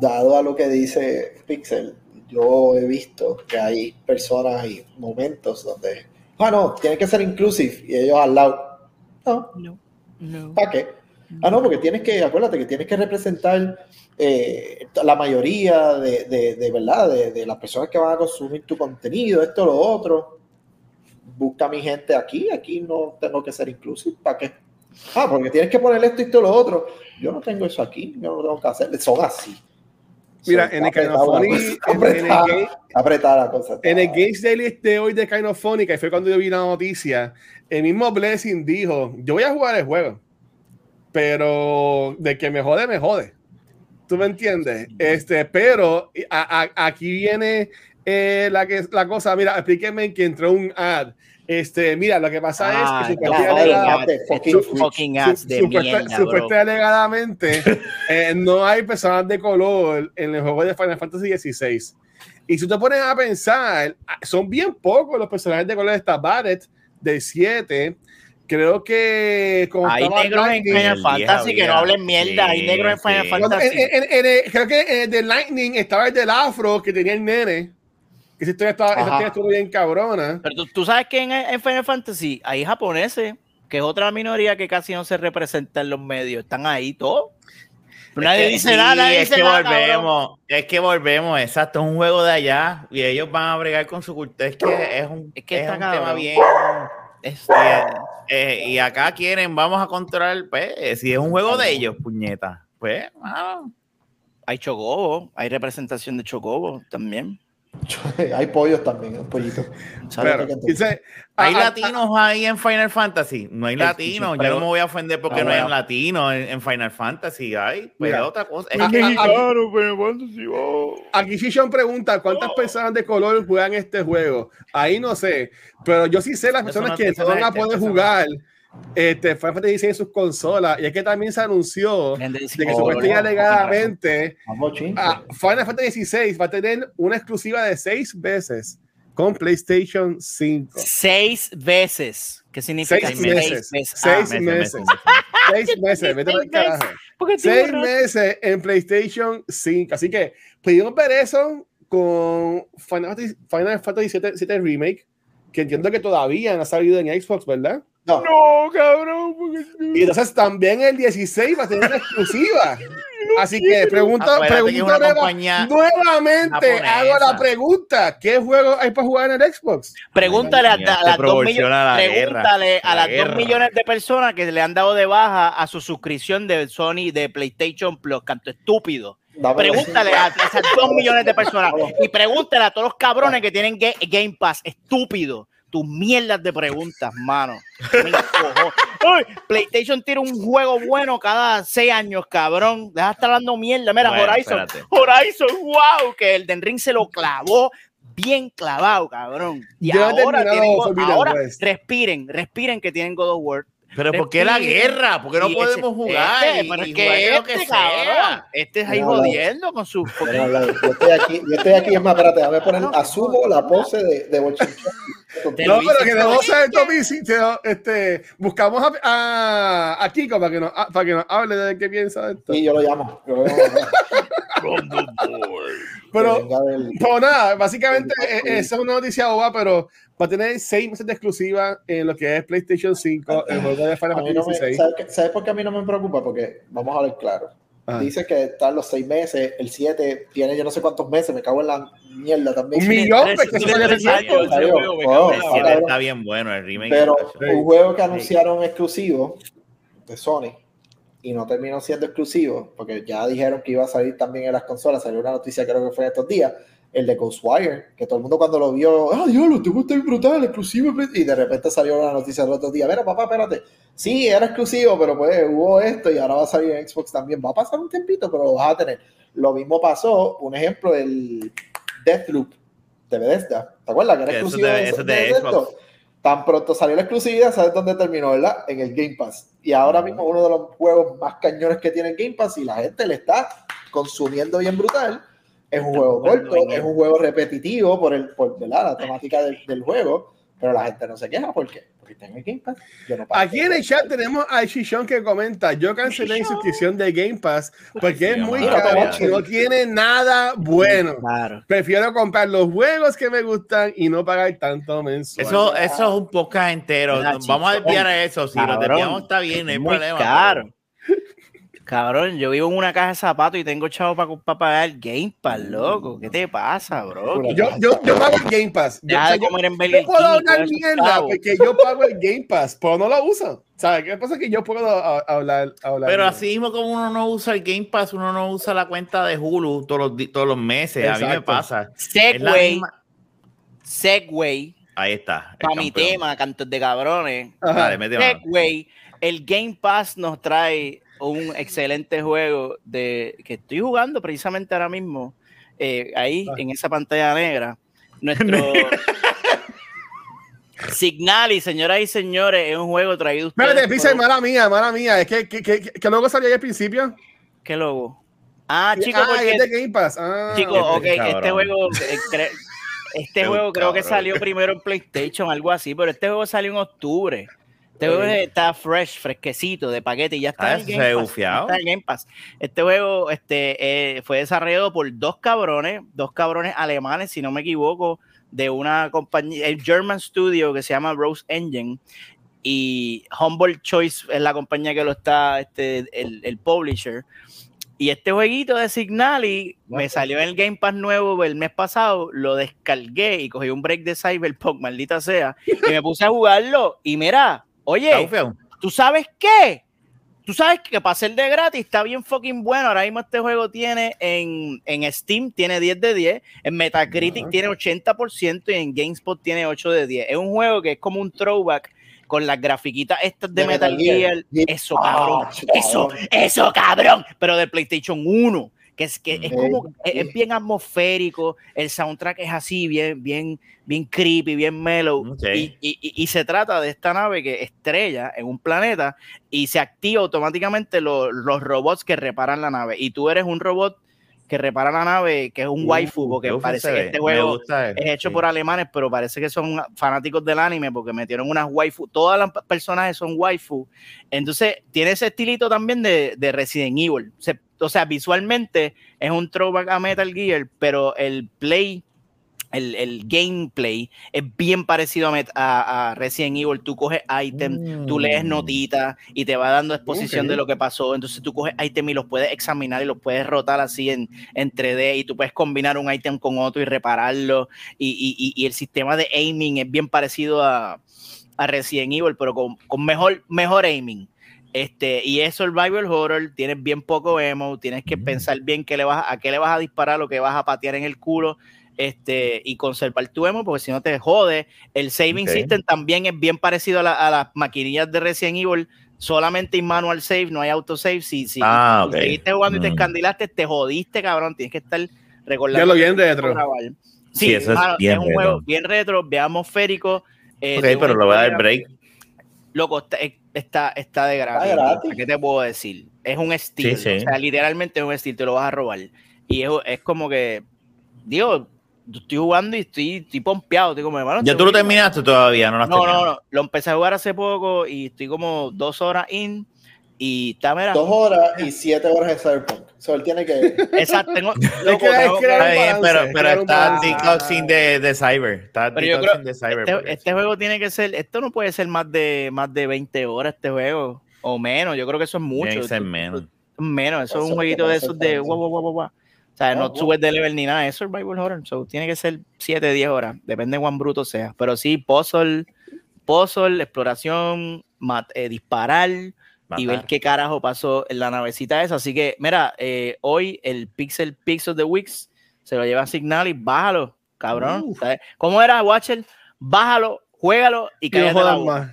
dado a lo que dice Pixel, yo he visto que hay personas y momentos donde, ah, no, tiene que ser inclusive, y ellos al lado, no, No, no. ¿para qué? Ah, no, porque tienes que, acuérdate que tienes que representar eh, la mayoría de, de, de verdad, de, de las personas que van a consumir tu contenido, esto, lo otro. Busca a mi gente aquí, aquí no tengo que ser inclusive, ¿para qué? Ah, porque tienes que poner esto y todo lo otro. Yo no tengo eso aquí, yo no lo tengo que hacer. Son así. Mira, en el Kind of en- el Games Daily de hoy de Kind of que fue cuando yo vi la noticia, el mismo Blessing dijo, yo voy a jugar el juego, pero de que me jode, me jode. ¿Tú me entiendes? Este, pero a- a- aquí viene eh, la, que, la cosa, mira, explíqueme que entró un ad. Este, mira, lo que pasa Ah, es que la supuestamente de de alegadamente eh, no hay personas de color en el juego de Final Fantasy XVI. Y si te pones a pensar, ah, son bien pocos los personajes de color de esta Barret del 7. Creo que como Hay negros en Final el Fantasy vieja que no hablen mierda. Hay Sí, negros en Final sí. Fantasy. en- en- en el- creo que en el de Lightning estaba el del afro que tenía el nene. Que esa historia, estaba, esa historia estuvo bien cabrona. Pero tú, tú sabes que en, en Final Fantasy hay japoneses, que es otra minoría que casi no se representa en los medios. Están ahí todos. Nadie Es que- dice sí, nada, nadie es dice que nada, cabrón. volvemos, es que volvemos, exacto, es un juego de allá y ellos van a bregar con su cultura. Es que es un, Es que está un tema bien. Es- eh, y acá quieren, vamos a controlar, pues, si es un juego de ellos, puñeta, pues, ah, hay chocobo, hay representación de chocobo también. Hay pollos también, un pollito. Pero, dice, ¿Hay ah, ah, latinos ahí en Final Fantasy? No hay latinos. Yo pero- no me voy a ofender porque Ah, no hay latinos en, en Final Fantasy. Hay, pues Mira. es otra cosa. Es Ah, que- ah, Mexicano, Final Fantasy, oh. Aquí Shishon pregunta cuántas personas de color juegan este juego. Ahí no sé, pero yo sí sé las personas no- que no van a es- poder jugar este, Final Fantasy XVI en sus consolas. Y es que también se anunció de que Oh, supuestamente no, alegadamente ah, Final Fantasy XVI va a tener una exclusiva de seis veces con PlayStation 5. Seis veces. ¿Qué significa Seis meses. veces? Seis Ah, meses. Seis meses, vete para el Seis carajo. meses en PlayStation 5. Así que pudimos ver eso con Final Fantasy, Final Fantasy 7, 7 Remake, que entiendo que todavía no ha salido en Xbox, ¿verdad? No, No, cabrón. porque- Y entonces también el 16 va a tener una exclusiva. Así que nueva- compañía nuevamente hago la pregunta: ¿qué juego hay para jugar en el Xbox? Pregúntale a, Ay, las dos millones, la pregúntale guerra, a la las dos millones de personas que le han dado de baja a su suscripción de Sony de PlayStation Plus, canto estúpido. dame- Pregúntale a, a esas dos millones de personas y pregúntale a todos los cabrones que tienen Ga- Game Pass, estúpido. Tus mierdas de preguntas, mano. Me encojo. Uy, PlayStation tira un juego bueno cada seis años, cabrón. Deja de estar dando mierda. Mira, Bueno, Horizon. espérate. Horizon, wow, que el Den Ring se lo clavó bien clavado, cabrón. Y Yo ahora, tienen ahora respiren, respiren que tienen God of War. Pero ¿por qué la guerra? ¿Por qué no Y podemos ese- jugar? Este, y- pero es que este, lo que cabrón, sea? este es ahí No, jodiendo con su yo estoy aquí, yo estoy aquí, es más, espérate, déjame poner, asumo la pose de, de No, pero que debo ser Tommy, este, buscamos a, a, a Kiko para que, nos, a- para que nos hable de qué piensa de esto. Y yo lo llamo. Yo lo llamo Pero, pero nada, básicamente eh, esa es una noticia boba, pero va a tener seis meses de exclusiva en lo que es PlayStation 5, el juego de Final mí no Fantasy me- 16. ¿sabes, ¿Sabes por qué a mí no me preocupa? Porque, vamos a ver claro, Ah. dice que están los seis meses, el 7 tiene yo no sé cuántos meses, me cago en la mierda también. Un millón, pues, Oh, cago en El la- 7 cabrón. está bien bueno, el remake. Pero un juego que anunciaron exclusivo de Sony y no terminó siendo exclusivo, porque ya dijeron que iba a salir también en las consolas, salió una noticia creo que fue estos días, el de Ghostwire, que todo el mundo cuando lo vio, ah, diablo, este juego está brutal, exclusivo, y de repente salió una noticia el otro día, mira papá, espérate, sí, era exclusivo, pero pues hubo esto y ahora va a salir en Xbox también, va a pasar un tempito, pero lo vas a tener. Lo mismo pasó, un ejemplo del Deathloop de Bethesda, ¿te acuerdas? Que era eso exclusivo de- de, eso de de Bethesda? Xbox. Tan pronto salió la exclusividad, ¿sabes dónde terminó, verdad? En el Game Pass. Y ahora mismo uno de los juegos más cañones que tiene el Game Pass y la gente le está consumiendo bien brutal. Es un juego corto, es un juego repetitivo por, el, por ¿verdad? la temática del, del juego, pero la gente no se queja. ¿Por qué? Porque está en el Game Pass. Yo no pago. Aquí en el chat tenemos a Shishon que comenta: Yo cancelé mi suscripción de Game Pass porque es muy caro y no tiene nada bueno. Claro. Prefiero comprar los juegos que me gustan y no pagar tanto mensual. Eso, eso es un podcast entero. Vamos a desviar a eso. Si lo desviamos está bien, no hay Muy problema. caro. Cabrón, yo vivo en una caja de zapatos y tengo chavo para pagar el Game Pass, loco. ¿Qué te pasa, bro? Yo, yo, yo pago el Game Pass. Yo, Deja o sea, de yo- comer en yo Burger puedo hablar mierda porque yo pago el Game Pass, pero no lo uso. ¿Sabes qué pasa? Que yo puedo a- hablar. hablar Pero así mismo como uno no usa el Game Pass, uno no usa la cuenta de Hulu todos los, todos los meses. A mí me pasa. Segway, Segway, Ahí está. para mi tema, cantos de cabrones. Dale. Segway, el Game Pass nos trae un excelente juego de que estoy jugando precisamente ahora mismo, eh, ahí Ah. en esa pantalla negra. Nuestro Signal y señoras y señores, es un juego traído. Espérate, por- Pisa, mala mía, mala mía. Es que, que, que, que luego salió ahí al principio. ¿Qué logo? Ah, chicos, ah, porque es de Game Pass. Ah, Chicos, Este ok, este juego, eh, cre- este juego creo que salió primero en PlayStation, algo así, pero este juego salió en octubre. Este juego está fresh, fresquecito, de paquete y ya está Ah, en Game Pass, está en Game Pass. Este juego este, eh, fue desarrollado por dos cabrones, dos cabrones alemanes, si no me equivoco, de una compañía, el German Studio que se llama Rose Engine y Humble Choice es la compañía que lo está, este, el, el publisher. Y este jueguito de Signali me salió en el Game Pass nuevo el mes pasado, lo descargué y cogí un break de Cyberpunk, maldita sea, y me puse a jugarlo. Y mira, oye. ¿tú sabes qué? Tú sabes que para ser de gratis está bien fucking bueno. Ahora mismo este juego tiene en, en Steam tiene 10 de 10, en Metacritic tiene 80% y en GameSpot tiene 8 de 10. Es un juego que es como un throwback con las grafiquitas estas de, De Metal, Metal Gear. Gear. Eso, cabrón. cabrón. Eso, eso, cabrón. Pero de PlayStation 1. Que es que es como Eh, es, es bien atmosférico, el soundtrack es así, bien, bien, bien creepy, bien mellow. Ok. Y, y- y- y se trata de esta nave que estrella en un planeta y se activa automáticamente lo- los robots que reparan la nave. Y tú eres un robot que repara la nave, que es un waifu, porque parece que este juego es hecho sí. por alemanes, pero parece que son fanáticos del anime porque metieron unas waifu. Todas las personajes son waifu. Entonces, tiene ese estilito también de, de Resident Evil. Se- o sea, visualmente es un throwback a Metal Gear, pero el play, el, el gameplay es bien parecido a, a- a Resident Evil. Tú coges item, tú lees Mm. notitas y te va dando exposición de lo que pasó. Entonces tú coges item y los puedes examinar y los puedes rotar así en, en 3D y tú puedes combinar un item con otro y repararlo. Y, y- y- y el sistema de aiming es bien parecido a, a Resident Evil, pero con, con mejor, mejor aiming. Este, y es survival horror, tienes bien poco emo, tienes que Mm. pensar bien qué le vas, a qué le vas a disparar, lo que vas a patear en el culo, este, y conservar tu emo, porque si no te jode. El saving Ok. system también es bien parecido a, la- a las maquinillas de Resident Evil, solamente hay manual save, no hay autosave. Si, si, Ah, si ok. seguiste jugando y te Mm. escandilaste, te jodiste, cabrón, tienes que estar recordando. Ya lo bien retro. Sí, Sí, eso es mano, bien un retro. juego bien retro, bien atmosférico. eh, Ok, pero le voy a dar break. Loco, está, está, está de gratis. Está gratis. ¿Qué te puedo decir? Es un estilo. Sí, sí. O sea, literalmente es un estilo, te lo vas a robar. Y es, es como que, digo, yo estoy jugando y estoy, estoy pompeado. Estoy como, hermano, ¿Ya tú lo terminaste todavía? No lo has No, no, terminado? no. Lo empecé a jugar hace poco y estoy como dos horas in. Y está, mira. Dos horas y siete horas de Cyberpunk. So, él tiene que. Exacto, tengo, Es loco, que- es tengo balance, pero, pero está detoxing de, de Cyber. Está Pero yo detoxing creo- de Cyber. este, este juego tiene que ser, esto no puede ser más de más de 20 horas este juego o menos, yo creo que eso es mucho. Tiene que ser menos. menos, eso es Eso un jueguito de esos de guau, guau, guau, guau, sea, Ah, no wow. subes de level ni nada, es survival horror, so tiene que ser 7, 10 horas, depende de cuán bruto sea, pero sí puzzle, puzzle, exploración, mat- eh, disparar y ver Matar. qué carajo pasó en la navecita esa, así que mira, eh, hoy el Pixel Pixel de Wix se lo lleva a Signal y bájalo, cabrón. ¿sabes? ¿Cómo era, Watcher? Bájalo, juégalo y Y no cállate la boca. más.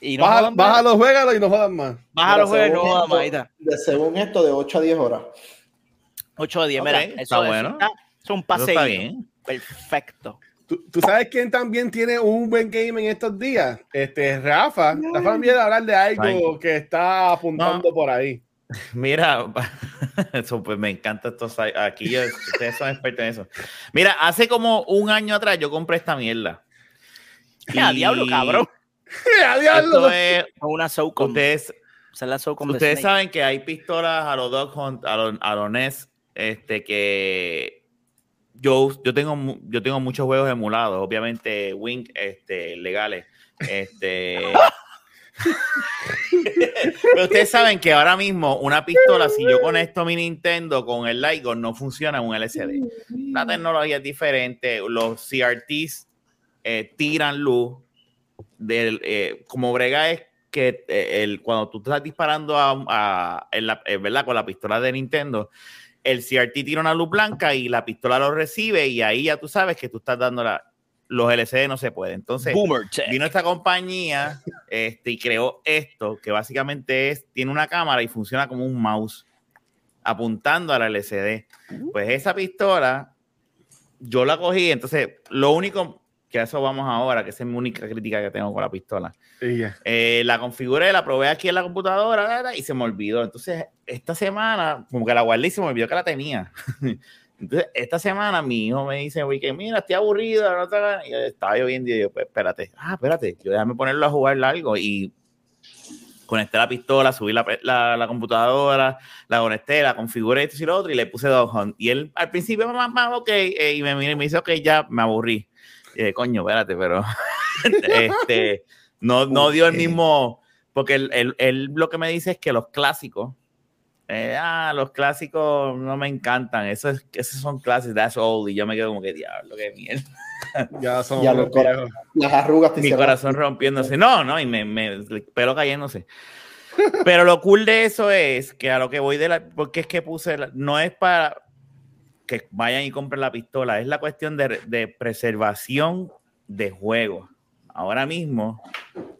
Y no Bájalo, jodan más. bájalo, juégalo y no jodan más. Bájalo, juega y no jodan más. De- según esto, de 8 a 10 horas. 8 a 10, Ok, mira. está Eso, eso bueno. está- eso es un paseo. Perfecto. ¿Tú, tú sabes quién también tiene un buen game en estos días? Este, Rafa. Rafa me viene a hablar de algo Ay. que está apuntando por ahí. Mira, eso pues me encanta esto. Aquí yo- ustedes son expertos en eso. Mira, hace como un año atrás yo compré esta mierda. ¡A diablo, cabrón! ¡A diablo! Esto es, Una SOCOM. ustedes, la de ustedes saben que hay pistolas a los Dog Hunt, a los, a los NES, este, que yo, yo, tengo, yo tengo muchos juegos emulados, obviamente Wing, este, legales. Este, Pero ustedes saben que ahora mismo una pistola, si yo conecto mi Nintendo con el LIGO, no funciona un LCD. La tecnología es diferente. Los CRTs eh, tiran luz. Del, eh, como brega es que eh, el, cuando tú estás disparando a, en la- ¿verdad? con la pistola de Nintendo, el CRT tira una luz blanca y la pistola lo recibe y ahí ya tú sabes que tú estás dando la... Los LCD no se puede. Entonces, vino esta compañía este, y creó esto, que básicamente es, tiene una cámara y funciona como un mouse apuntando a la LCD. Pues esa pistola, yo la cogí, entonces lo único, que a eso vamos ahora, que esa es mi única crítica que tengo con la pistola. Y ya. Eh, la configuré, la probé aquí en la computadora y se me olvidó. Entonces, esta semana, como que la guardé y se me olvidó que la tenía. Entonces, esta semana mi hijo me dice, oye, que mira, estoy aburrido, no te hagas-". y yo, estaba lloviendo y yo, pues espérate, ah, espérate, yo déjame ponerlo a jugar largo y conecté la pistola, subí la, la, la computadora, la conecté, la configuré esto y lo otro y le puse Dog Hunt. Y él al principio, mamá, mamá, ok, eh, y me mira y me dice, ok, ya me aburrí. Y dije, coño, espérate, pero este, no, no dio el mismo, porque él, él- él lo que me dice es que los clásicos, eh, ah, los clásicos no me encantan, esos, esos son clásicos, that's old, y yo me quedo como que diablo, qué mierda. Ya son Ya unos lo cora- viejos. Las arrugas te Mi corazón rompiéndose, no, no, y me, me el pelo cayéndose. Pero lo cool de eso es que a lo que voy de la, porque es que puse, la- no es para que vayan y compren la pistola, es la cuestión de, de preservación de juegos. Ahora mismo,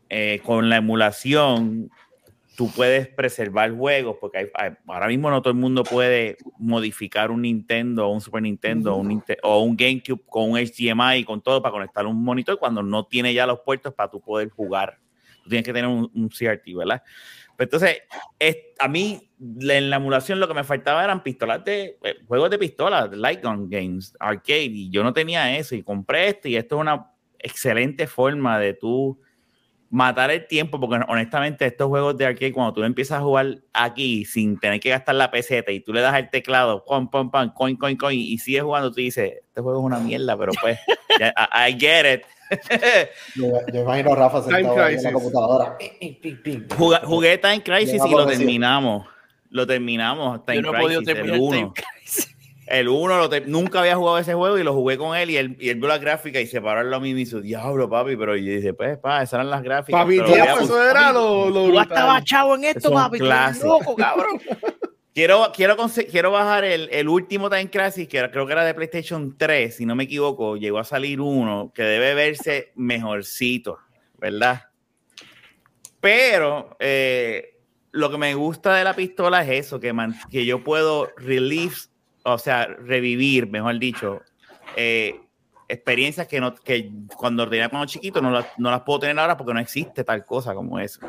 eh, con la emulación, tú puedes preservar juegos, porque hay- hay- ahora mismo no todo el mundo puede modificar un Nintendo un Super Nintendo un o un GameCube con un HDMI y con todo para conectar un monitor cuando no tiene ya los puertos para tú poder jugar. Tú tienes que tener un, un CRT, ¿verdad? Pero entonces, es- a mí en la emulación lo que me faltaba eran pistolas de eh, juegos de pistolas, light gun games, arcade, y yo no tenía eso y compré esto y esto es una excelente forma de tú matar el tiempo, porque honestamente estos juegos de arcade, cuando tú empiezas a jugar aquí sin tener que gastar la peseta y tú le das el teclado, pam, pam, pam, coin, coin, coin, y sigues jugando, tú dices, este juego es una mierda, pero pues, ya, I, I get it. Yo, yo imagino a Rafa sentado ahí en la computadora. Juga- jugué Time Crisis y lo terminamos. Lo terminamos. Time Yo no he podido terminar el Time 1. El 1 nunca había jugado ese juego y lo jugué con él y él, y él vio la gráfica y se paró al lado mío y hizo, diablo, papi, pero yo dije, pues, pa, esas eran las gráficas. Papi, pero tío, voy a eso era lo, lo Tú estabas chavo en esto, papi. loco, cabrón. Quiero, quiero, conse- quiero bajar el, el último Time Crisis, que era- creo que era de PlayStation 3, si no me equivoco, llegó a salir uno que debe verse mejorcito, ¿verdad? Pero eh, lo que me gusta de la pistola es eso, que, man- que yo puedo relieve, o sea, revivir, mejor dicho, eh, experiencias que, no, que cuando tenía cuando chiquito no las, no las puedo tener ahora porque no existe tal cosa como eso.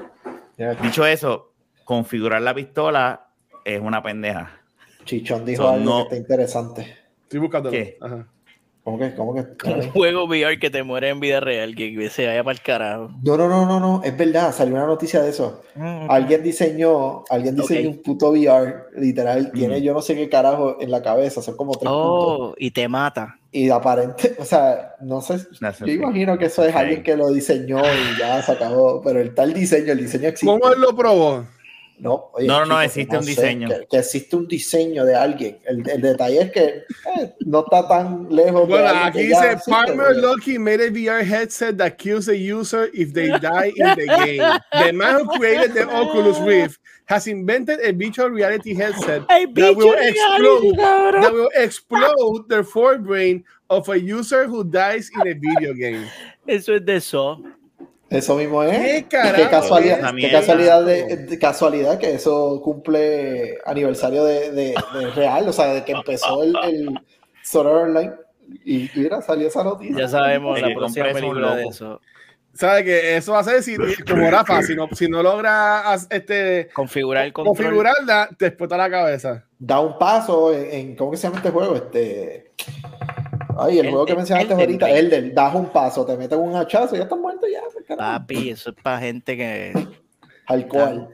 Dicho eso, configurar la pistola es una pendeja. Chichón dijo So, algo no- que está interesante. Estoy buscándolo. ¿Qué? Ajá. ¿Cómo que? ¿Cómo que? Un juego VR que te muere en vida real, que se vaya para el carajo. No, no, no, no, no, es verdad, salió una noticia de eso. Alguien diseñó, alguien diseñó Ok. un puto VR, literal, tiene Mm. yo no sé qué carajo en la cabeza, son como tres puntos. Oh, y te mata. Y aparente, o sea, no sé, sé, yo imagino que eso es alguien que lo diseñó y ya se acabó, pero el tal diseño, el diseño existe. ¿Cómo él lo probó? No, oye, No, no, chicos, existe no un sé, diseño. Que, que existe un diseño de alguien. El, el detalle es que eh, no está tan lejos. de Bueno, aquí dice porque- Lucky made a VR headset that kills a user if they die in the game. The man who created the Oculus Rift has invented a virtual reality headset that will explode that will explode the forebrain of a user who dies in a video game. Eso es de eso. Eso mismo es. ¿Qué carajo casualidad, qué casualidad, de, de casualidad que eso cumple aniversario de, de- de real, o sea, de que empezó el, el Sword Art Online. Y mira, salió esa noticia. Ya sabemos la próxima compra es un película de loco. eso. ¿Sabe que eso va a ser si, como Rafa, si no, si no logra este, Configurar el control. configurarla, te explota la cabeza. Da un paso en, en- ¿cómo que se llama este juego? Este. Ay, el, El juego que mencionaste el ahorita, el del das un paso, te meten un hachazo y ya estás muerto ya, pues. Papi, eso es para gente que. Al cual.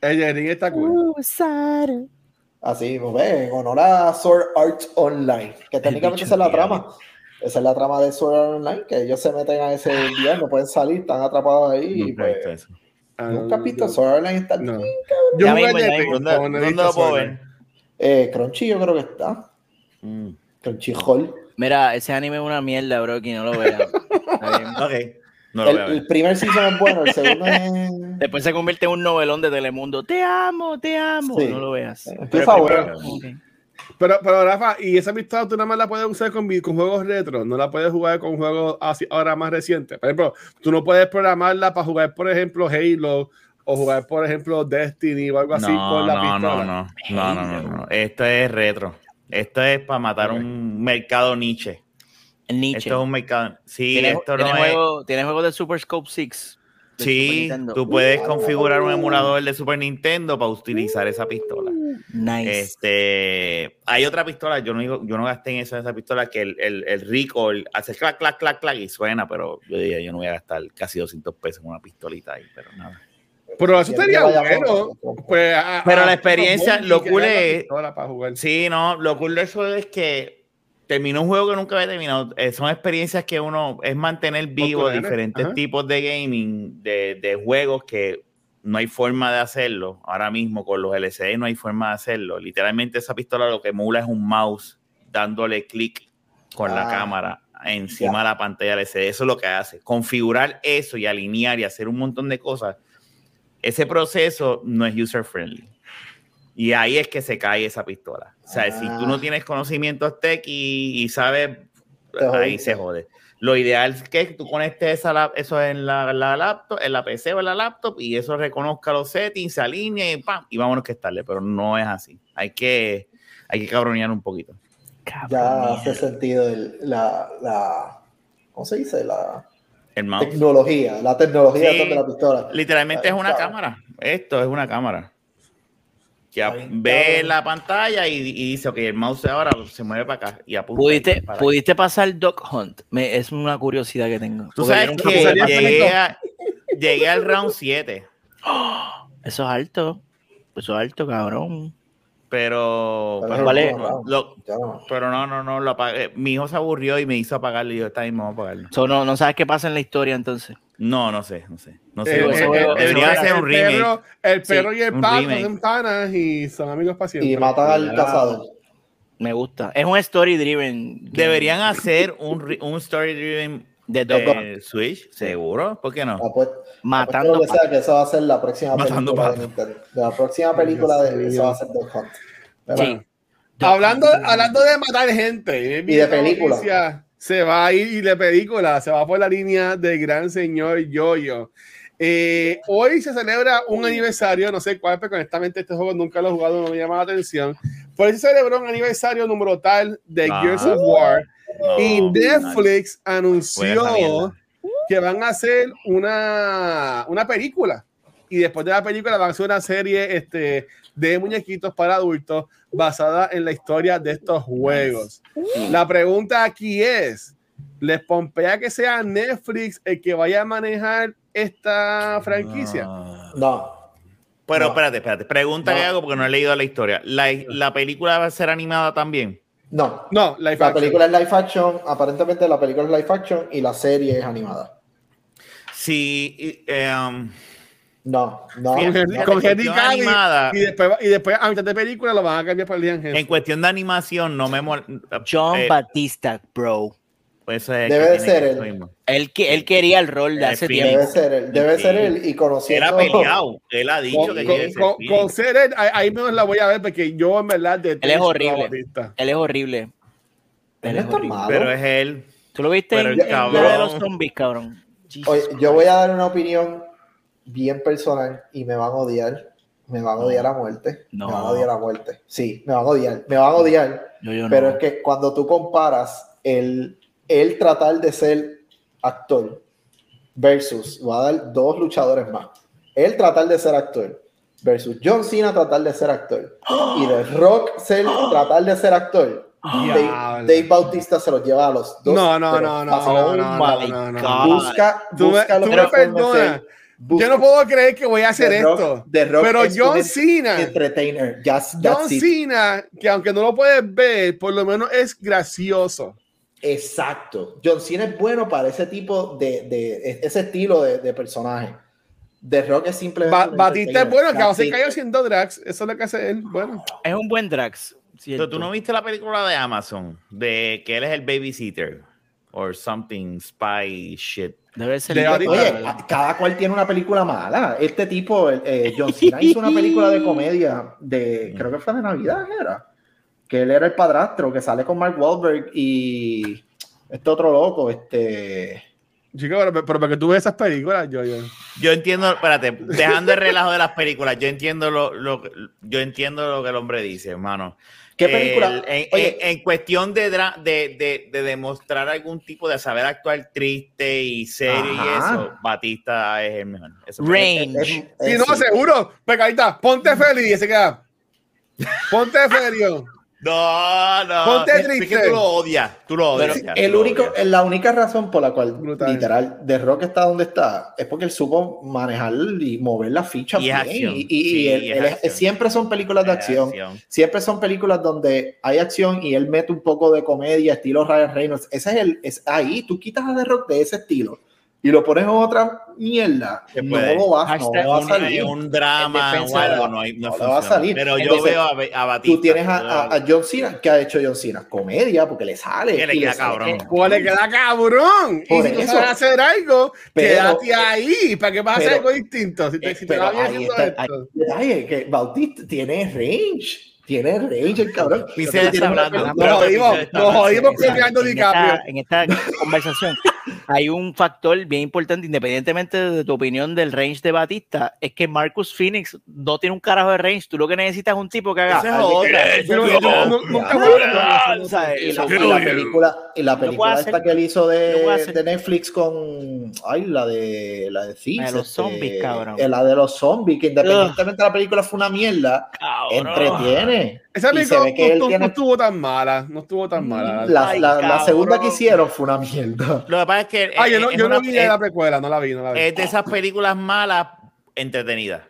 El de Ring está cool. Así, pues ve, en honor a Sword Art Online, que técnicamente esa es la trama. Esa es la trama de Sword Art Online, que ellos se meten a ese día, no pueden salir, están atrapados ahí. y Nunca he visto pues, eso. Ah, Nunca has visto yo- Sword Art Online está No. bien, Yo jugué. ¿Dónde, no lo puedo ver? Eh, Crunchy yo creo que está. Mm, Crunchyroll. Mira, ese anime es una mierda, bro, que no lo vean. Ok, no lo el, el primer season es bueno, el segundo es... Después se convierte en un novelón de Telemundo. Te amo, te amo. Sí. No lo veas. Pero- bueno. Ok. Pero, pero Rafa, ¿y esa pistola tú nada más la puedes usar con, con juegos retro? ¿No la puedes jugar con juegos así, ahora más recientes? Por ejemplo, tú no puedes programarla para jugar, por ejemplo, Halo o jugar, por ejemplo, Destiny o algo así No, con la no, pistola. no, no, no, no, no, no. Esto es retro. Esto es para matar un mercado niche. Nietzsche. Esto es un mercado. Sí, ¿Tiene, esto tiene no es. juego, tiene juego de Super Scope 6. de Super Sí, tú puedes Uh, configurar un emulador de Super Nintendo para utilizar esa pistola. Nice. Este, hay otra pistola, yo no, digo- yo no gasté en esa, esa pistola que el, el, el hace clac, clac, clac, clac y suena, pero yo dije, yo no voy a gastar casi 200 pesos en una pistolita ahí, pero nada. Pero eso vaya bueno. Pues, a- Pero a- la experiencia, lo cool es- pistola para jugar. Sí, no, lo cool de eso es que terminó un juego que nunca había terminado. Eh, son experiencias que uno es mantener vivo diferentes ajá. tipos de gaming, de, de juegos que no hay forma de hacerlo. Ahora mismo con los LCD no hay forma de hacerlo. Literalmente esa pistola lo que emula es un mouse dándole clic con la Ah, cámara encima de la pantalla LCD. Eso es lo que hace. Configurar eso y alinear y hacer un montón de cosas. Ese proceso no es user friendly. Y ahí es que se cae esa pistola. O sea, si tú no Ah. tienes conocimientos tech y, y sabes ahí se jode. Lo ideal es que tú conectes esa lap- eso en la, la laptop, en la PC o en la laptop y eso reconozca los settings, se alinee y pam, y vámonos que estarle, pero no es así. Hay que, hay que cabronear un poquito. Ya hace sentido el- la, la, ¿cómo se dice? La El mouse. tecnología, la tecnología Sí. de la pistola. Literalmente es una Claro. cámara. Esto es una cámara. Que ve la pantalla y, y dice, ok, el mouse ahora se mueve para acá y apunta. ¿Pudiste, para. ¿Pudiste pasar Dog Hunt? Me, es una curiosidad que tengo. Tú sabes que llegué, a- llegué al round 7, Eso es alto. Eso es alto, cabrón. Pero, Pero pero, ¿cuál es? no, lo- no. pero no, no, no, lo apagué. Mi hijo se aburrió y me hizo apagarlo y yo, está bien, vamos a apagarlo. So, no, no sabes qué pasa en la historia entonces. No, no sé, no sé. No sé. Eso- el- eso- Debería hacer un remake. perro- el Sí, perro y el pato son panas y son amigos siempre. Y matan al cazador. Me gusta. Es un story driven. Deberían hacer un, un story driven de de Switch, seguro. ¿Por qué no? Apuesto- matando. apuesto lo que sea, que eso va a ser la próxima Matando película de. Nintendo. La próxima película de eso va a ser Dog Hunt. Sí. Hablando, hablando de matar gente Y de película. noticia, Se va a ir y de película, se va por la línea del gran señor Yoyo. Eh, hoy se celebra un aniversario, no sé cuál, pero honestamente este juego nunca lo he jugado, no me llama la atención. Por eso se celebró un aniversario número tal de Ah. Gears of War. No, y Netflix anunció que van a hacer una, una película. Y después de la película van a hacer una serie este, de muñequitos para adultos basada en la historia de estos juegos. La pregunta aquí es, ¿les pompea que sea Netflix el que vaya a manejar esta franquicia? No. No. Pero No. espérate, espérate. Pregunta No. que hago porque no he leído la historia. ¿La, la película va a ser animada también? No. No, live La action. película es live action. Aparentemente la película es live action y la serie es animada. Sí. eh, um, No, no. con Henry, animada. y después, y después a mitad de película lo van a cambiar por Liam en Hemsworth. cuestión de animación, no me mol- John eh, Batista, bro. Pues eso es Debe que de ser él. mismo. Él, que, él quería el rol de El hace Phoenix. tiempo. Debe ser él. Debe Sí. ser él. Y Él conociendo. ha peleado. Él ha dicho Con, que con, quiere ser con- ser él, ahí, menos la voy a ver porque yo en verdad de Él es horrible. Él es horrible. Él Él es horrible. malo. Pero es él. ¿Tú lo viste Pero el en la de cabrón- los zombies, cabrón? Oye, yo voy a dar una opinión bien personal y me van a odiar. Me van a odiar a muerte. No. Me van a odiar a muerte. Sí, me van a odiar. Me van a odiar. Yo, yo Pero no. es que cuando tú comparas el, el tratar de ser actor versus, voy a dar dos luchadores más, el tratar de ser actor versus John Cena tratar de ser actor y The Rock ser, tratar de ser actor, Dave. Dave Bautista se los lleva a los dos. No, no, no, no, no, no, no, no. Busca, Tú me- busca lo tú que me perdonas. Yo no puedo creer que voy a hacer The Rock- esto. The Rock Pero John Cena, entertainer. Just, John it. Cena, que aunque no lo puedes ver, por lo menos es gracioso. Exacto. John Cena es bueno para ese tipo de, de ese estilo de, de personaje. The Rock es simplemente. Ba- Batista es bueno, que a That's veces it. cayó haciendo drags. Eso es lo que hace él. Bueno, Es un buen Drax. Pero tú no viste la película de Amazon de que él es el babysitter or something spy shit. Debe ser. De ahorita- Oye, cada cual tiene una película mala. Este tipo, eh, John Cena hizo una película de comedia de, creo que fue de Navidad, era. Que él era el padrastro, que sale con Mark Wahlberg y este otro loco, este. chico, pero, pero porque tú ves esas películas, yo, yo. Yo entiendo, espérate, dejando el relajo de las películas, yo entiendo lo, lo, yo entiendo lo que el hombre dice, hermano. ¿Qué película? El- en, Oye. en- en cuestión de, dra- de, de, de demostrar algún tipo de saber actuar triste y serio y eso, Batista es el mejor. Eso Range. es- no, sí. seguro. Pegadita, ponte feliz y se queda. Ponte serio. No, no. Ponte es triste. que tú lo odias, tú lo Pero odias. el tú lo único, odias. la única razón por la cual, Brutal. literal, The Rock está donde está es porque él supo manejar y mover las fichas Y es bien. acción. Y, y- y Sí, él- y es él es- acción. siempre son películas de Es acción. acción. Siempre son películas donde hay acción y él mete un poco de comedia, estilo Ryan Reynolds. Ese es el. Es ahí, tú quitas a The Rock de ese estilo y lo pones en otra mierda. No lo vas, no le va a Un, salir. un drama En o algo, no, hay, no, no le va a salir. Pero yo Entonces, veo a, a Batista. Tú tienes a, a- a John Cena, que ha hecho John Cena? Comedia, porque le sale. Que le queda sale- cabrón. Pues le queda cabrón. Por y si tú eso. sabes hacer algo, Pero- quédate ahí. ¿Para qué vas a hacer algo distinto? Si te, eh, si te va bien ahí haciendo está- esto. ahí- que Bautista tiene range. tiene range el cabrón. Pixel está hablando. Nos jodimos, nos jodimos en, DiCaprio. esta, en esta conversación hay un factor bien importante, independientemente de tu opinión del range de Batista, es que Marcus Phoenix no tiene un carajo de range. Tú lo que necesitas es un tipo que haga. Esa es otra. Es no- no- nunca Y la, eso- y la película, y la película hacer- esta que él hizo de, de Netflix con ay la de la de Thieves, La de los este, zombies, cabrón. eh, la de los zombies, que independientemente de la película fue una mierda, Cabrón. entretiene. Esa película no, no tiene- estuvo tan mala. No estuvo tan mala. La, Ay, la- la segunda que hicieron fue una mierda. Lo que pasa es que Ah, yo es- no, yo no una- vi es- la precuela, no la vi, no la vi. es de esas películas malas entretenidas.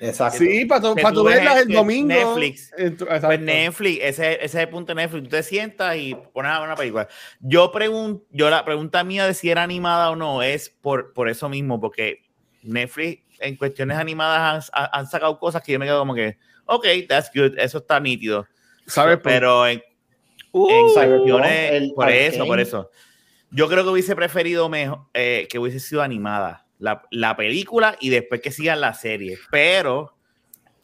Exacto. Sí, para tu, para tú verlas el en domingo. Netflix. Pues. Netflix, ese, ese es el punto de Netflix. Tú te sientas y pones a ver una película. Yo pregunto, yo la pregunta mía de si era animada o no es por, por eso mismo, porque Netflix en cuestiones animadas han, han sacado cosas que yo me quedo como que, ok, that's good, eso está nítido. ¿Sabes? Pero en, Uh, en cuestiones, el por eso, por eso. Yo creo que hubiese preferido mejor, eh, que hubiese sido animada la, la película y después que sigan la serie. Pero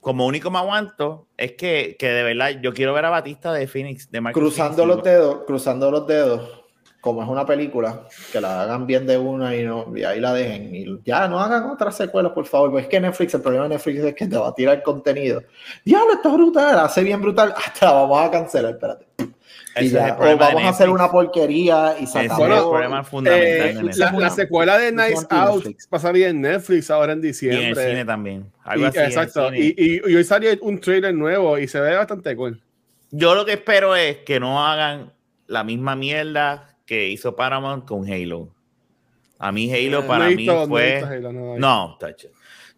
como único me aguanto es que, que de verdad yo quiero ver a Batista de Phoenix, de Marcus Cruzando Phoenix. los dedos, cruzando los dedos, como es una película, que la hagan bien de una y, no, y ahí la dejen. Y ya no hagan otras secuelas, por favor. Pues es que Netflix, el problema de Netflix es que te va a tirar contenido. Diablo, esto es brutal, hace bien brutal. Hasta la vamos a cancelar, espérate. Y ya, el o vamos a hacer una porquería y Ese es sacamos. el problema fundamental Eh, la, la secuela de Nice. Out va a salir en Netflix ahora en Y en el diciembre. cine también. Algo Y- así en el exacto. cine. Y, y- y hoy salió un trailer nuevo y se ve bastante cool. Yo lo que espero es que no hagan la misma mierda que hizo Paramount con Halo. A mí Halo No para mí visto- fue... Halo, no, No, tacho.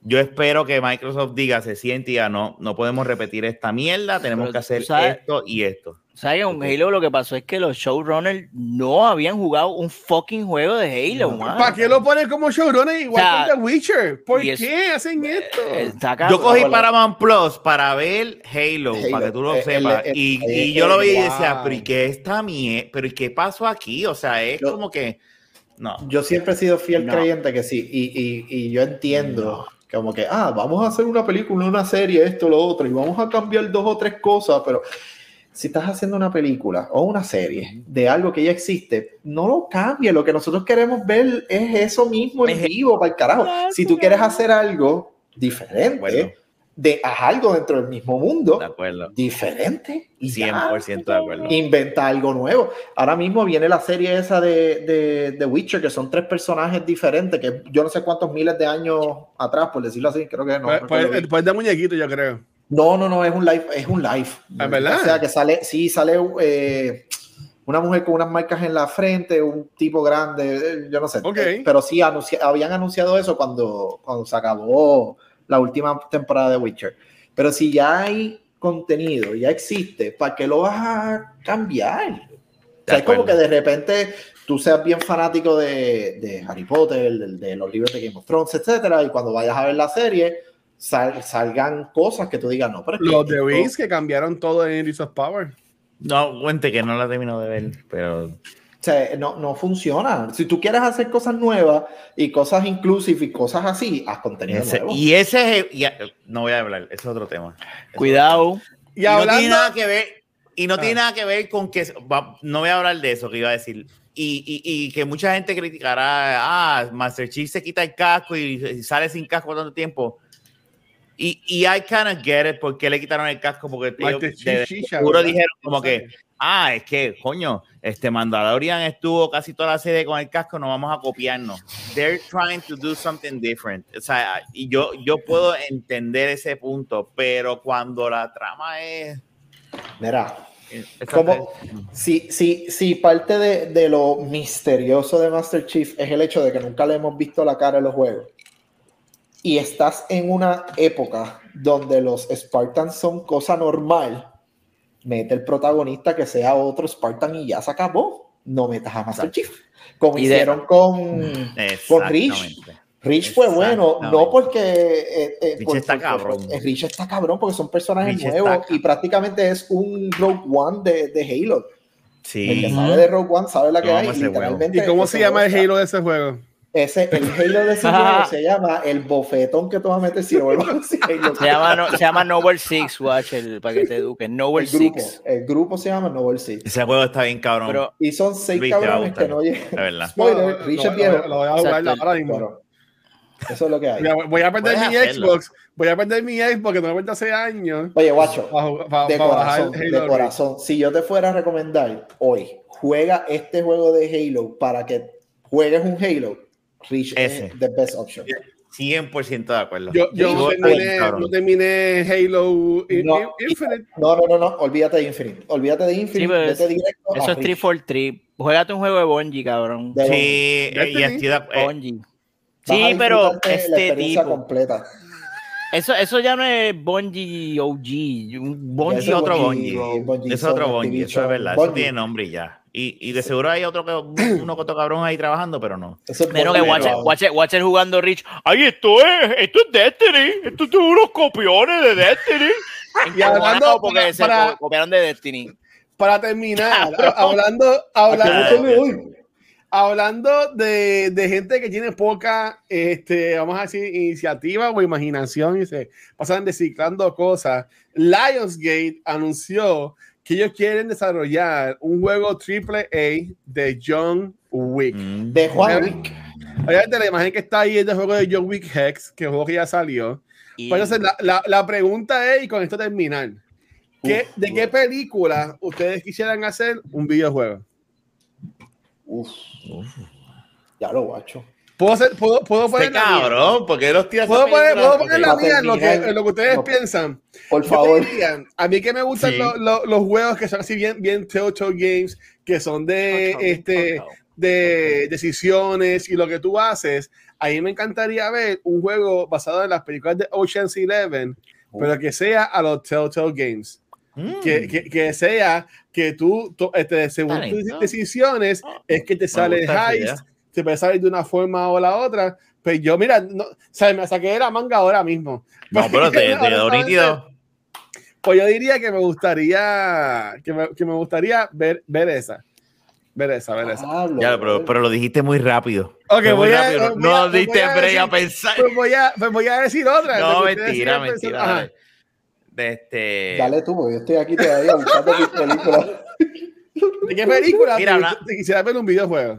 Yo espero que Microsoft diga, se siente y diga, no, no podemos repetir esta mierda, tenemos Pero que hacer sabes- esto y esto. ¿Sabes? En Halo lo que pasó es que los showrunners no habían jugado un fucking juego de Halo, man. ¿Para qué lo ponen como showrunner igual O sea, que The Witcher? ¿Por qué hacen esto? Eh, Yo cogí. Paramount Plus para ver Halo, Halo, para que tú lo eh, sepas. el- el- y, el- y yo lo veía y wow. decía, pero ¿y qué está mi? ¿Pero y qué pasó aquí? O sea, es Yo- como que... No. Yo siempre he sido fiel No. creyente que sí, y, y- y yo entiendo como que, ah, vamos a hacer una película, una serie, esto, lo otro, y vamos a cambiar dos o tres cosas, pero si estás haciendo una película o una serie de algo que ya existe, no lo cambies, lo que nosotros queremos ver es eso mismo en Es- vivo, para el carajo. Si tú quieres hacer algo diferente, Bueno. de haz algo dentro del mismo mundo, De acuerdo. diferente, y ya. 100% de acuerdo. Inventa algo nuevo. Ahora mismo viene la serie esa de, de, de Witcher, que son tres personajes diferentes, que yo no sé cuántos miles de años atrás, por decirlo así, creo que no. Pues, pues, pues de muñequito, yo creo. No, no, no, es un live, es un live. ¿Es verdad? O sea, que sale, sí, sale eh, una mujer con unas marcas en la frente, un tipo grande, eh, yo no sé. Ok. Eh, Pero sí, anuncia- habían anunciado eso cuando, cuando se acabó la última temporada de Witcher. Pero si ya hay contenido, ya existe, ¿para qué lo vas a cambiar? O sea, es como que de repente tú seas bien fanático de, de Harry Potter, de, de los libros de Game of Thrones, etcétera, y cuando vayas a ver la serie, sal- salgan cosas que tú digas, no, pero Los de que cambiaron todo en Rings of Power. No, cuente que no la termino de ver, pero O sea, no, no funciona. Si tú quieres hacer cosas nuevas y cosas inclusive y cosas así, haz contenido ese- nuevo. y ese es, y- no voy a hablar, ese es otro tema. Cuidado. Y, Y no hablando. tiene nada que ver, y no Ah. tiene nada que ver con que va- no voy a hablar de eso que iba a decir. Y, y- y que mucha gente criticará, ah, Master Chief se quita el casco y, y sale sin casco tanto tiempo. Y, y I kind of get it, ¿por qué le quitaron el casco? Porque ellos de- seguro ¿verdad? dijeron como que, ah, es que, coño, este Mandalorian estuvo casi toda la serie con el casco, no vamos a copiarnos. They're trying to do something different. O sea, y yo, yo puedo entender ese punto, pero cuando la trama es... Mira, Como- si, si, si parte de, de lo misterioso de Master Chief es el hecho de que nunca le hemos visto la cara en los juegos, y estás en una época donde los Spartans son cosa normal, mete el protagonista que sea otro Spartan y ya se acabó. No metas a Master Chief. Como Y de- hicieron con, con Rich. Rich fue bueno, no porque. eh, eh, Rich por- está cabrón. eh, Rich está cabrón porque son personajes Rich nuevos y prácticamente es un Rogue One de, de Halo. El que Sí. sabe de Rogue One sabe la que hay. literalmente, ¿Y cómo se llama el Halo de ese juego? Ese, el Halo de ese juego se llama el bofetón que tú vas a meter si no vuelvas a decir Halo. Se llama, no- se llama Novel Six, watch, el, para que te eduquen. Novel el grupo, Six. el grupo se llama Novel Six. Ese juego está bien cabrón. Pero Y son seis Luis, cabrones que no llegan. de verdad. Spoiler, No, Richard lo- viejo. lo- lo voy a jugar ahora mismo. Pero eso es lo que hay. Voy a, voy a perder Puedes mi hacerlo. Xbox. Voy a perder mi Xbox que no lo he vuelto hace años. Oye, guacho, de corazón, de corazón. Si yo te fuera a recomendar hoy, juega este juego de Halo para que juegues un Halo. Ese. es the best option. 100% de acuerdo. Yo, yo terminé, no terminé Halo No. In- Infinite. No, no, no, no, olvídate de Infinite. Olvídate de Infinite, Sí, es- eso es Reach. 3 for 3. Juegate un juego de Bungie, cabrón. De Sí, Bungie. eh, y Destiny. estoy de acuerdo. Bungie. Sí, pero la este experiencia tipo. completa. Eso, eso ya no es Bungie OG. Un Bungie otro Bungie, Bungie. Bungie, es otro Bungie, eso es verdad. Eso Bungie. tiene nombre y ya. Y, y de seguro hay otro que uno que otro cabrón ahí trabajando, pero no. Es Menos que Watcher, Watcher, Watcher jugando Rich. Ay, esto es, esto es Destiny. Estos son unos copiones de Destiny. Y hablando porque para- se para- co- copiaron de Destiny. Para terminar, hablando, ¿A qué hablando, hablando de, de gente que tiene poca, este, vamos a decir, iniciativa o imaginación y se pasan reciclando cosas, Lionsgate anunció que ellos quieren desarrollar un juego triple A de John Wick. Mm. De Juan Wick. Obviamente la imagen que está ahí es del juego de John Wick Hex, que es un juego que ya salió. Y- Pues, entonces, la, la, la pregunta es, y con esto terminar, ¿qué, Uf, ¿de qué película ustedes quisieran hacer un videojuego? Uf. Ya lo guacho. ¿Puedo, hacer- puedo, puedo poner Este la mía? cabrón, porque los tiras ¿Puedo poner, puedo poner la mía en lo que, en lo que ustedes no. piensan? Por favor. diría, a mí que me gustan Sí. lo- lo- los juegos que son así bien, bien Telltale Games, que son de, este, de decisiones y lo que tú haces, a mí me encantaría ver un juego basado en las películas de Ocean's Eleven, pero que sea a los Telltale Games. Mm. Que, que, que sea que tú, tú, este, según tus decisiones, es que te sale heist, te puede salir de una forma o la otra. Pero yo, mira, no, o sea, me saqué de la manga ahora mismo. No, pero te, te quedó nítido. Pues yo diría que me gustaría, que me, que me gustaría ver, ver esa. Ver esa, ver esa. Diablo, Ya, pero, pero lo dijiste muy rápido. Ok, Fue muy voy a- rápido. voy a- no voy diste a break a decir- pensar. Pues voy a, pues voy a decir otra. No, mentira, mentira. De este. Dale tú, porque yo estoy aquí todavía buscando mis películas. ¿De qué película Mira, te, una- te quisiera ver un videojuego?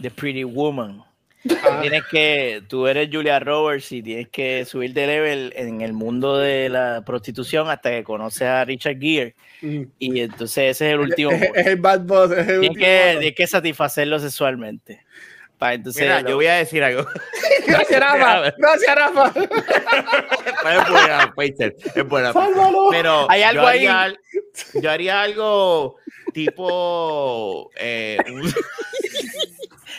The Pretty Woman. Ah. Tienes que, tú eres Julia Roberts y tienes que subir de level en el mundo de la prostitución hasta que conoces a Richard Gere. Mm. Y entonces ese es el último. Es, es el bad boss. Es el Tienes último que, tienes que sasatisfacerlo sexualmente. Para entonces. Mira, lo- yo voy a decir algo. Gracias, Rafa. Gracias, Rafa. es buena, es buena. ¡Sálvalo! Pero Hay algo yo haría, ahí. yo haría algo tipo. eh,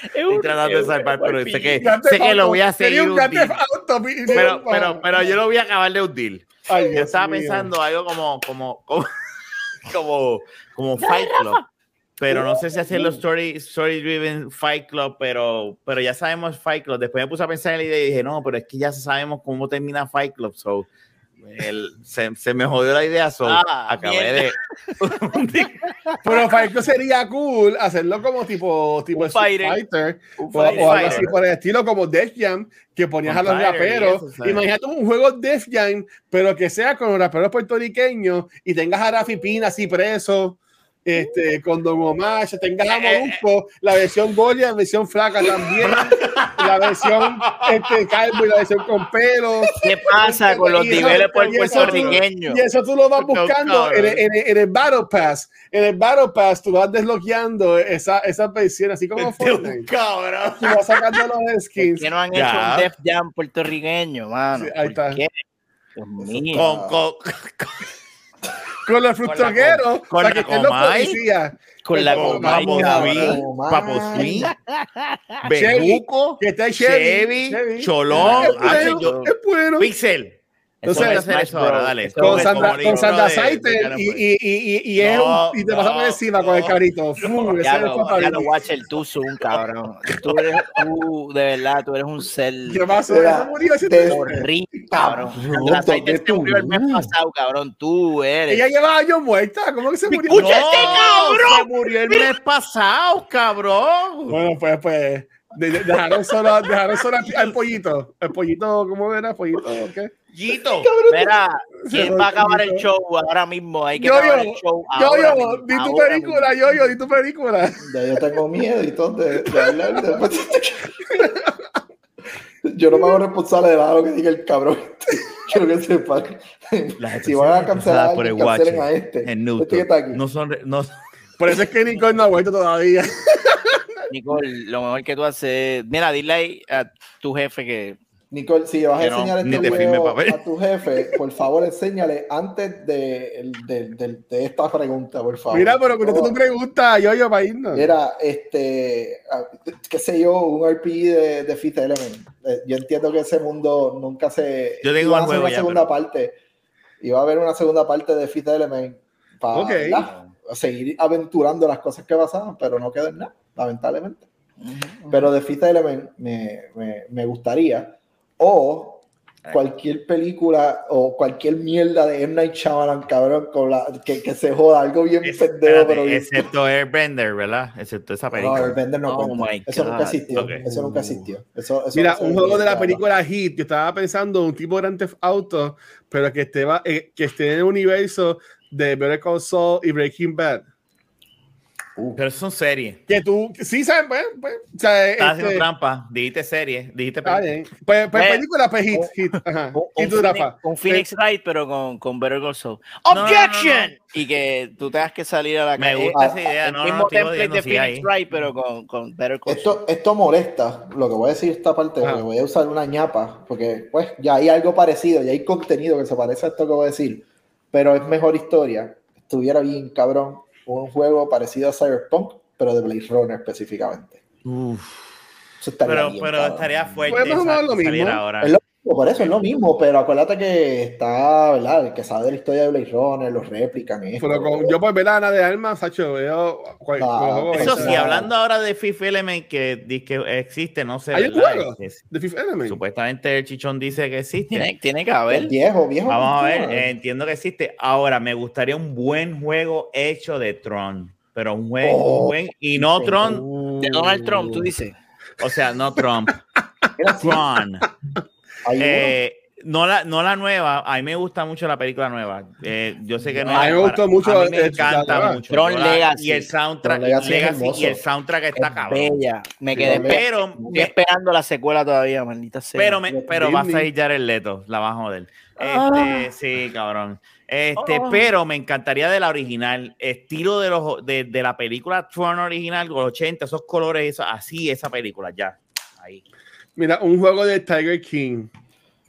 estoy tratando de salvar, pero sé que, sé que lo voy a seguir un Pero, pero, pero yo lo voy a acabar de hundir. Ay, Yo estaba mío. pensando algo como, como, como, como, como Fight Club. Pero no sé si hacerlo story, story driven Fight Club, pero, pero ya sabemos Fight Club. Después me puse a pensar en la idea y dije, no, pero es que ya sabemos cómo termina Fight Club. So, el- se, se me jodió la idea. So, Ah, acabé de. Pero Club sería cool hacerlo como tipo, tipo Un fighter. Fighter. Un O, o algo así por el estilo como Def Jam, que ponías Un a los raperos. eso. Imagínate un juego Def Jam, pero que sea con los raperos puertorriqueños y tengas a Rafi Pina así preso. Este, con Don Omar, tengas a Eh, eh, Molusco, la versión Golia, la versión flaca también, la versión este, calvo y la versión con pelo. ¿Qué pasa con los niveles por puertorriqueños? Y eso tú lo vas No, buscando en, en- en el Battle Pass. En el Battle Pass tú vas desbloqueando esa, esa versión, así como Este un Fortnite. cabrón. Tú vas sacando los skins. ¿Por qué no han Ya. hecho un Def Jam puertorriqueño, mano? Sí, ahí ¿Por está. qué? Dios mío. Con, con, Con los con la los Comay. policías. Con la con Comay, Papo cabrón. Swing, Comay. Papo Swing, Chevy, Bejuco, Chevy. Chevy, Cholón, ah. Pixel. Entonces, hacer eso ahora, dale. Con Sandra, con Sandra Saiter y, pues. y, y, y, y es No, un- y te vas a poner no, encima con el no. carito. Fum, Ya lo, ya lo Watcher, tú Zoom, cabrón. Tú eres, tú, de verdad, tú eres un ser ¿Qué pasó? Horrible, cabrón. La Saiter ¿dónde se murió el mes pasado, cabrón. Tú eres. Ella lleva años muerta. ¿Cómo que se murió? ¡Escucha este cabrón! Se murió el mes pasado, cabrón. Bueno, pues, pues. De- de- dejaron solo, dejaron solo al, pollito. El pollito, ¿cómo era? ¿El pollito o qué? Gito. Mira, ¿quién va a acabar el show ahora mismo? Hay que acabar el show. ahora Yo-Yo, mismo, di tu película, Yo-Yo, di tu película. Ya yo tengo miedo y todo de, de hablar de- Yo no me hago responsable de nada lo que diga el cabrón. Quiero que sepan. Las Si van a cancelar por el cancelen a este. En Este que Newton. está aquí. No son, re- no, Por eso es que Nicole no ha vuelto todavía. Nicole, lo mejor que tú haces. Mira, dile ahí a tu jefe que. Nicole, si vas a no, enseñar ni este video a tu jefe, por favor, enséñale antes de, de, de- de esta pregunta, por favor. Mira, pero contesta tu pregunta, Yo-Yo, para irnos. Era, este, qué sé yo, un RP de, de Fifth Element. Eh, Yo entiendo que ese mundo nunca se... Yo tengo iba a el hacer juego una ya, segunda pero- parte. Iba a haber una segunda parte de Fifth Element para Ok. ¿verdad? seguir aventurando las cosas que pasaban, pero no quedó en nada, lamentablemente. Pero de Fifth Element me, me, me gustaría. O cualquier película o cualquier mierda de M. Night Shyamalan, cabrón, con la, que, que se joda, algo bien pendejo, Espérate, pero bien excepto Airbender, ¿verdad? Excepto esa no, película. Airbender no Oh cuenta. my Eso God. nunca existió. Ok. Eso nunca existió. Eso, eso Mira, no un juego de la película Hit, yo estaba pensando un tipo de Grand Theft Auto, pero que esté, va- eh, que esté en el universo de Better Call Saul y Breaking Bad. Pero eso son series. Que tú, sí, sabes, pues, pues, o sea, Estás este, haciendo trampa. Dijiste serie. Dijiste película. bien. Pues, pues Eh, película, pues Hit, Hit, ajá. Un, ¿Y un tú, Phoenix, Rafa? un Phoenix Wright, pero con, con Better Call Saul. no, no, ¡Objection! no. Y que tú tengas que salir a la Me calle. gusta Ah, esa idea. el No, no, mismo no, template de Phoenix. Wright, pero con, con Better Call Saul. Esto, esto molesta, lo que voy a decir esta parte, porque voy a usar una ñapa, porque pues ya hay algo parecido, ya hay contenido que se parece a esto que voy a decir, pero es mejor historia. Estuviera bien, cabrón, un juego parecido a Cyberpunk, pero de Blade Runner específicamente. Eso estaría Pero, bien, pero estaría fuerte. Pues más o menos esa- lo mismo. ahora. Es lo por eso es lo mismo, pero acuérdate que está, ¿verdad? El que sabe de la historia de Blade Runner, los replican esto. Pero con, yo por ver la Ana de Armas, Sacho, veo cual- Ah, Eso sí, hablando ahora de Fifth Element que, di- que existe, no sé. ¿Hay un juego? De Fifth Element. Supuestamente el chichón dice que existe. Tiene, tiene que haber. viejo, viejo. Vamos a ver, eh, entiendo que existe. Ahora, me gustaría un buen juego hecho de Tron, pero un buen, Oh, un buen y no. Tron, De Donald Trump, tú dices. o sea, no Trump, Tron. Eh, no la, no la nueva, a mí me gusta mucho la película nueva. Eh, yo sé que no A mí es me gustó para- mucho a mí me encanta mucho. Tron la- Legacy. Y el soundtrack, Legacy Legacy y el soundtrack está Es cabrón. bella. Me quedé Pero, estoy esperando la secuela todavía, maldita sea. pero, me, pero va a salir Jared Leto, la va a joder. Ah. Este, sí, cabrón. Este, Oh. pero me encantaría de la original, estilo de los de, de la película Tron original, los 80, esos colores, eso, así esa película, ya. Ahí. Mira, un juego de Tiger King.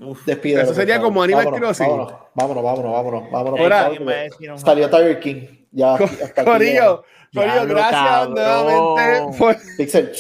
Uf. Despídelo, Eso sería como Animal Vámonos, Crossing. Vámonos, vámonos, vámonos, vámonos. vámonos Salió Tiger King. Ya, hasta aquí Corillo, Corillo, gracias cabrón. nuevamente por. Pixel,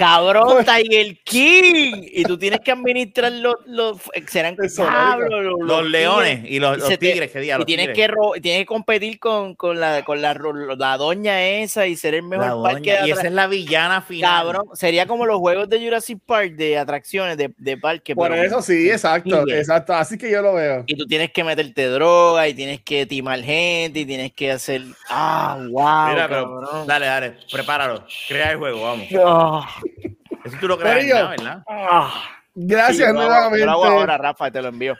Cabrón, Tiger King. Y tú tienes que administrar los. los serán los, los leones y los, Y te- tigres, que diga, Y tienes tigres. que, ro- tienes que competir con, con, la, con la, ro- la doña esa y ser el mejor La parque doña, de y esa es la villana final. Cabrón, sería como los juegos de Jurassic Park de atracciones de, de parque. por pero- eso sí, exacto, Tigre. exacto. Así que yo lo veo. Y tú tienes que meterte droga y tienes que timar gente y tienes que hacer. Ah, wow. Mira, pero dale, dale, prepáralo. Crea el juego, vamos. Ah, Eso tú lo creas. ¿verdad? ah. Gracias Sí, yo lo hago- nuevamente Yo lo hago ahora, Rafa, te lo envío.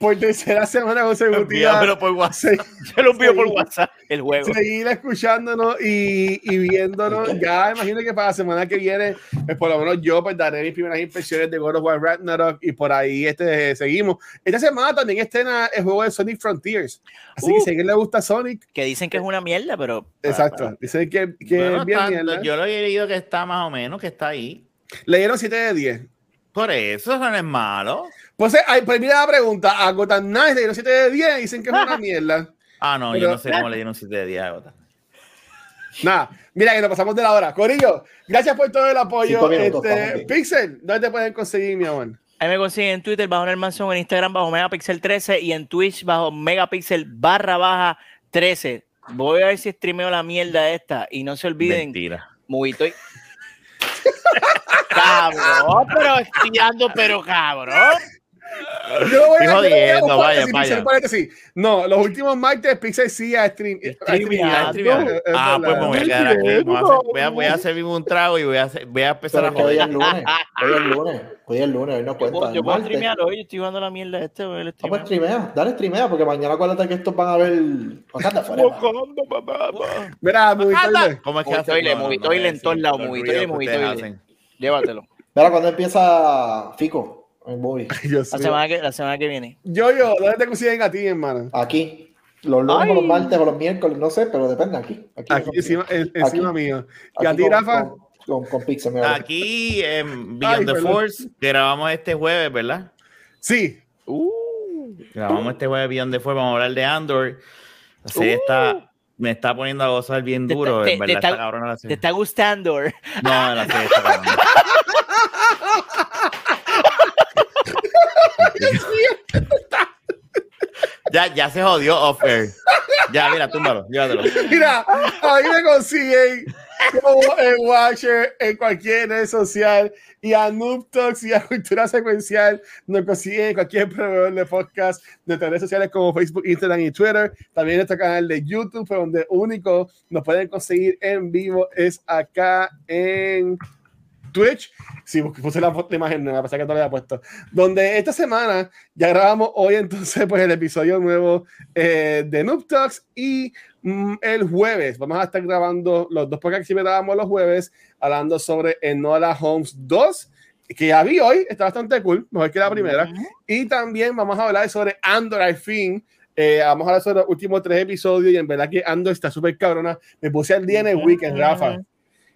Por tercera semana consecutiva. Envíamelo por WhatsApp. Te lo envío por. WhatsApp, el juego. seguir escuchándonos y, y viéndonos. Ya imagino que para la semana que viene, pues por lo menos yo pues daré mis primeras impresiones de God of War Ragnarok y por ahí este, seguimos. Esta semana también estrena el juego de Sonic Frontiers. Así que Uh. si a alguien le gusta Sonic, Que dicen que es una mierda, pero. exacto. Dicen que, que Bueno, es bien está- mierda. yo lo he leído que está más o menos, que está ahí. Le dieron 7 de 10. Por eso eso no es malo. Pues, eh, ay, pues mira la pregunta. A Gotham Knights le dieron 7 de 10 y dicen que es una mierda. Ah, no, Pero- yo no sé cómo le dieron 7 de 10 a Gota. Nada, mira que nos pasamos de la hora. Corillo, gracias por todo el apoyo. Cinco minutos, Este. Pixel, ¿dónde te pueden conseguir, mi amor? Ahí me consiguen en Twitter bajo Nel Manson, en Instagram bajo Megapixel 13 y en Twitch bajo Megapixel barra baja 13. Voy a ver si streameo la mierda esta y no se olviden, Mentira. Movito y- cabrón, pero estoy dando, pero cabrón. Yo voy Estoy a jodiendo, un vaya, paréntesis, vaya. un paréntesis. No, los últimos martes Pixel sí a stream. Ah, pues me voy a quedar aquí. Voy a, un trago y voy a, hacer- voy a empezar Pero a que hoy es joder. lunes. Hoy es lunes. Hoy es lunes. Hoy no cuenta. yo puedo streamear hoy, estoy jugando la mierda este, voy a Ah, pues streamea, dale streamea, porque mañana acuérdate que estos van a ver. Wakanda Forever. Mira, tarde. ¿Cómo es que hace? Toilet en todos lados, Toilet. hacen. Llévatelo. Mira, cuando empieza Fico mío. semana que, la semana que viene. Yo, yo, ¿dónde te consiguen a ti, hermano? Aquí. Los lunes o los martes o los miércoles, no sé, pero depende aquí. Aquí, Aquí encima, en- encima Aquí. mío. Aquí ¿Y a ti, con- Rafa? Con, con, con Pixel, mira. Aquí en Ay, Beyond the perdón. Force grabamos este jueves, ¿verdad? Sí. Grabamos este jueves Beyond the Force, vamos a hablar de Andor. Serie está, me está poniendo a gozar bien Te duro, está- en te- verdad te está está- cabrona la ¿Te serie. está gustando? No, la serie está cabrona. ya, ya se jodió off air. Ya, mira, túmbalo, llévatelo. Mira, ahí me consiguen como en Watcher, en cualquier red social, y a Noob Talks y a Cultura Secuencial nos consiguen en cualquier proveedor de podcast, de redes sociales como Facebook, Instagram y Twitter. También nuestro canal de YouTube, donde único nos pueden conseguir en vivo es acá en Twitch. Sí, porque puse la, la imagen nueva, pensé que no la había puesto. Donde esta semana ya grabamos hoy entonces pues el episodio nuevo eh, de Noob Talks y mm, el jueves vamos a estar grabando los dos podcasts que grabamos los jueves hablando sobre Enola Holmes 2 que ya vi hoy, está bastante cool, mejor que la primera. Y también vamos a hablar sobre Andor al fin. Eh, vamos a hablar sobre los últimos tres episodios y en verdad que Andor está súper cabrona. Me puse al día en el weekend, Rafa.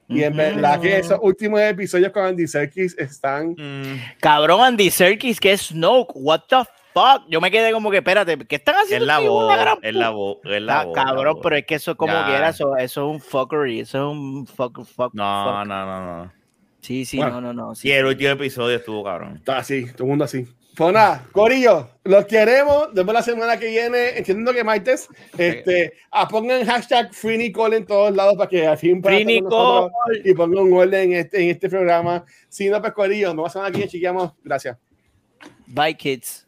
Y en verdad que esos últimos episodios con Andy Serkis están. Mm, Cabrón, Andy Serkis, que es Snoke. What the fuck? Yo me quedé como que, espérate, ¿qué están es haciendo? la voz, es la voz, es la Ah, voz. la cabrón, voz. pero es que eso como Ya. quiera, eso, eso es un fuckery, eso es un fuck, fuck, No, fuck. no, no, no. Sí, sí, Bueno. no, no, no. sí. Y el último episodio estuvo cabrón. Está así, todo el mundo así. Nada, Corillo, los queremos. Después la semana que viene, entiendo que martes, este, ah, pongan hashtag Free Nicole en todos lados para que al fin puedan Free Nicole. y pongan un orden en este, en este programa. Si no, pues Corillo, nos vemos la semana que viene, chiqueamos. Gracias. Bye, kids.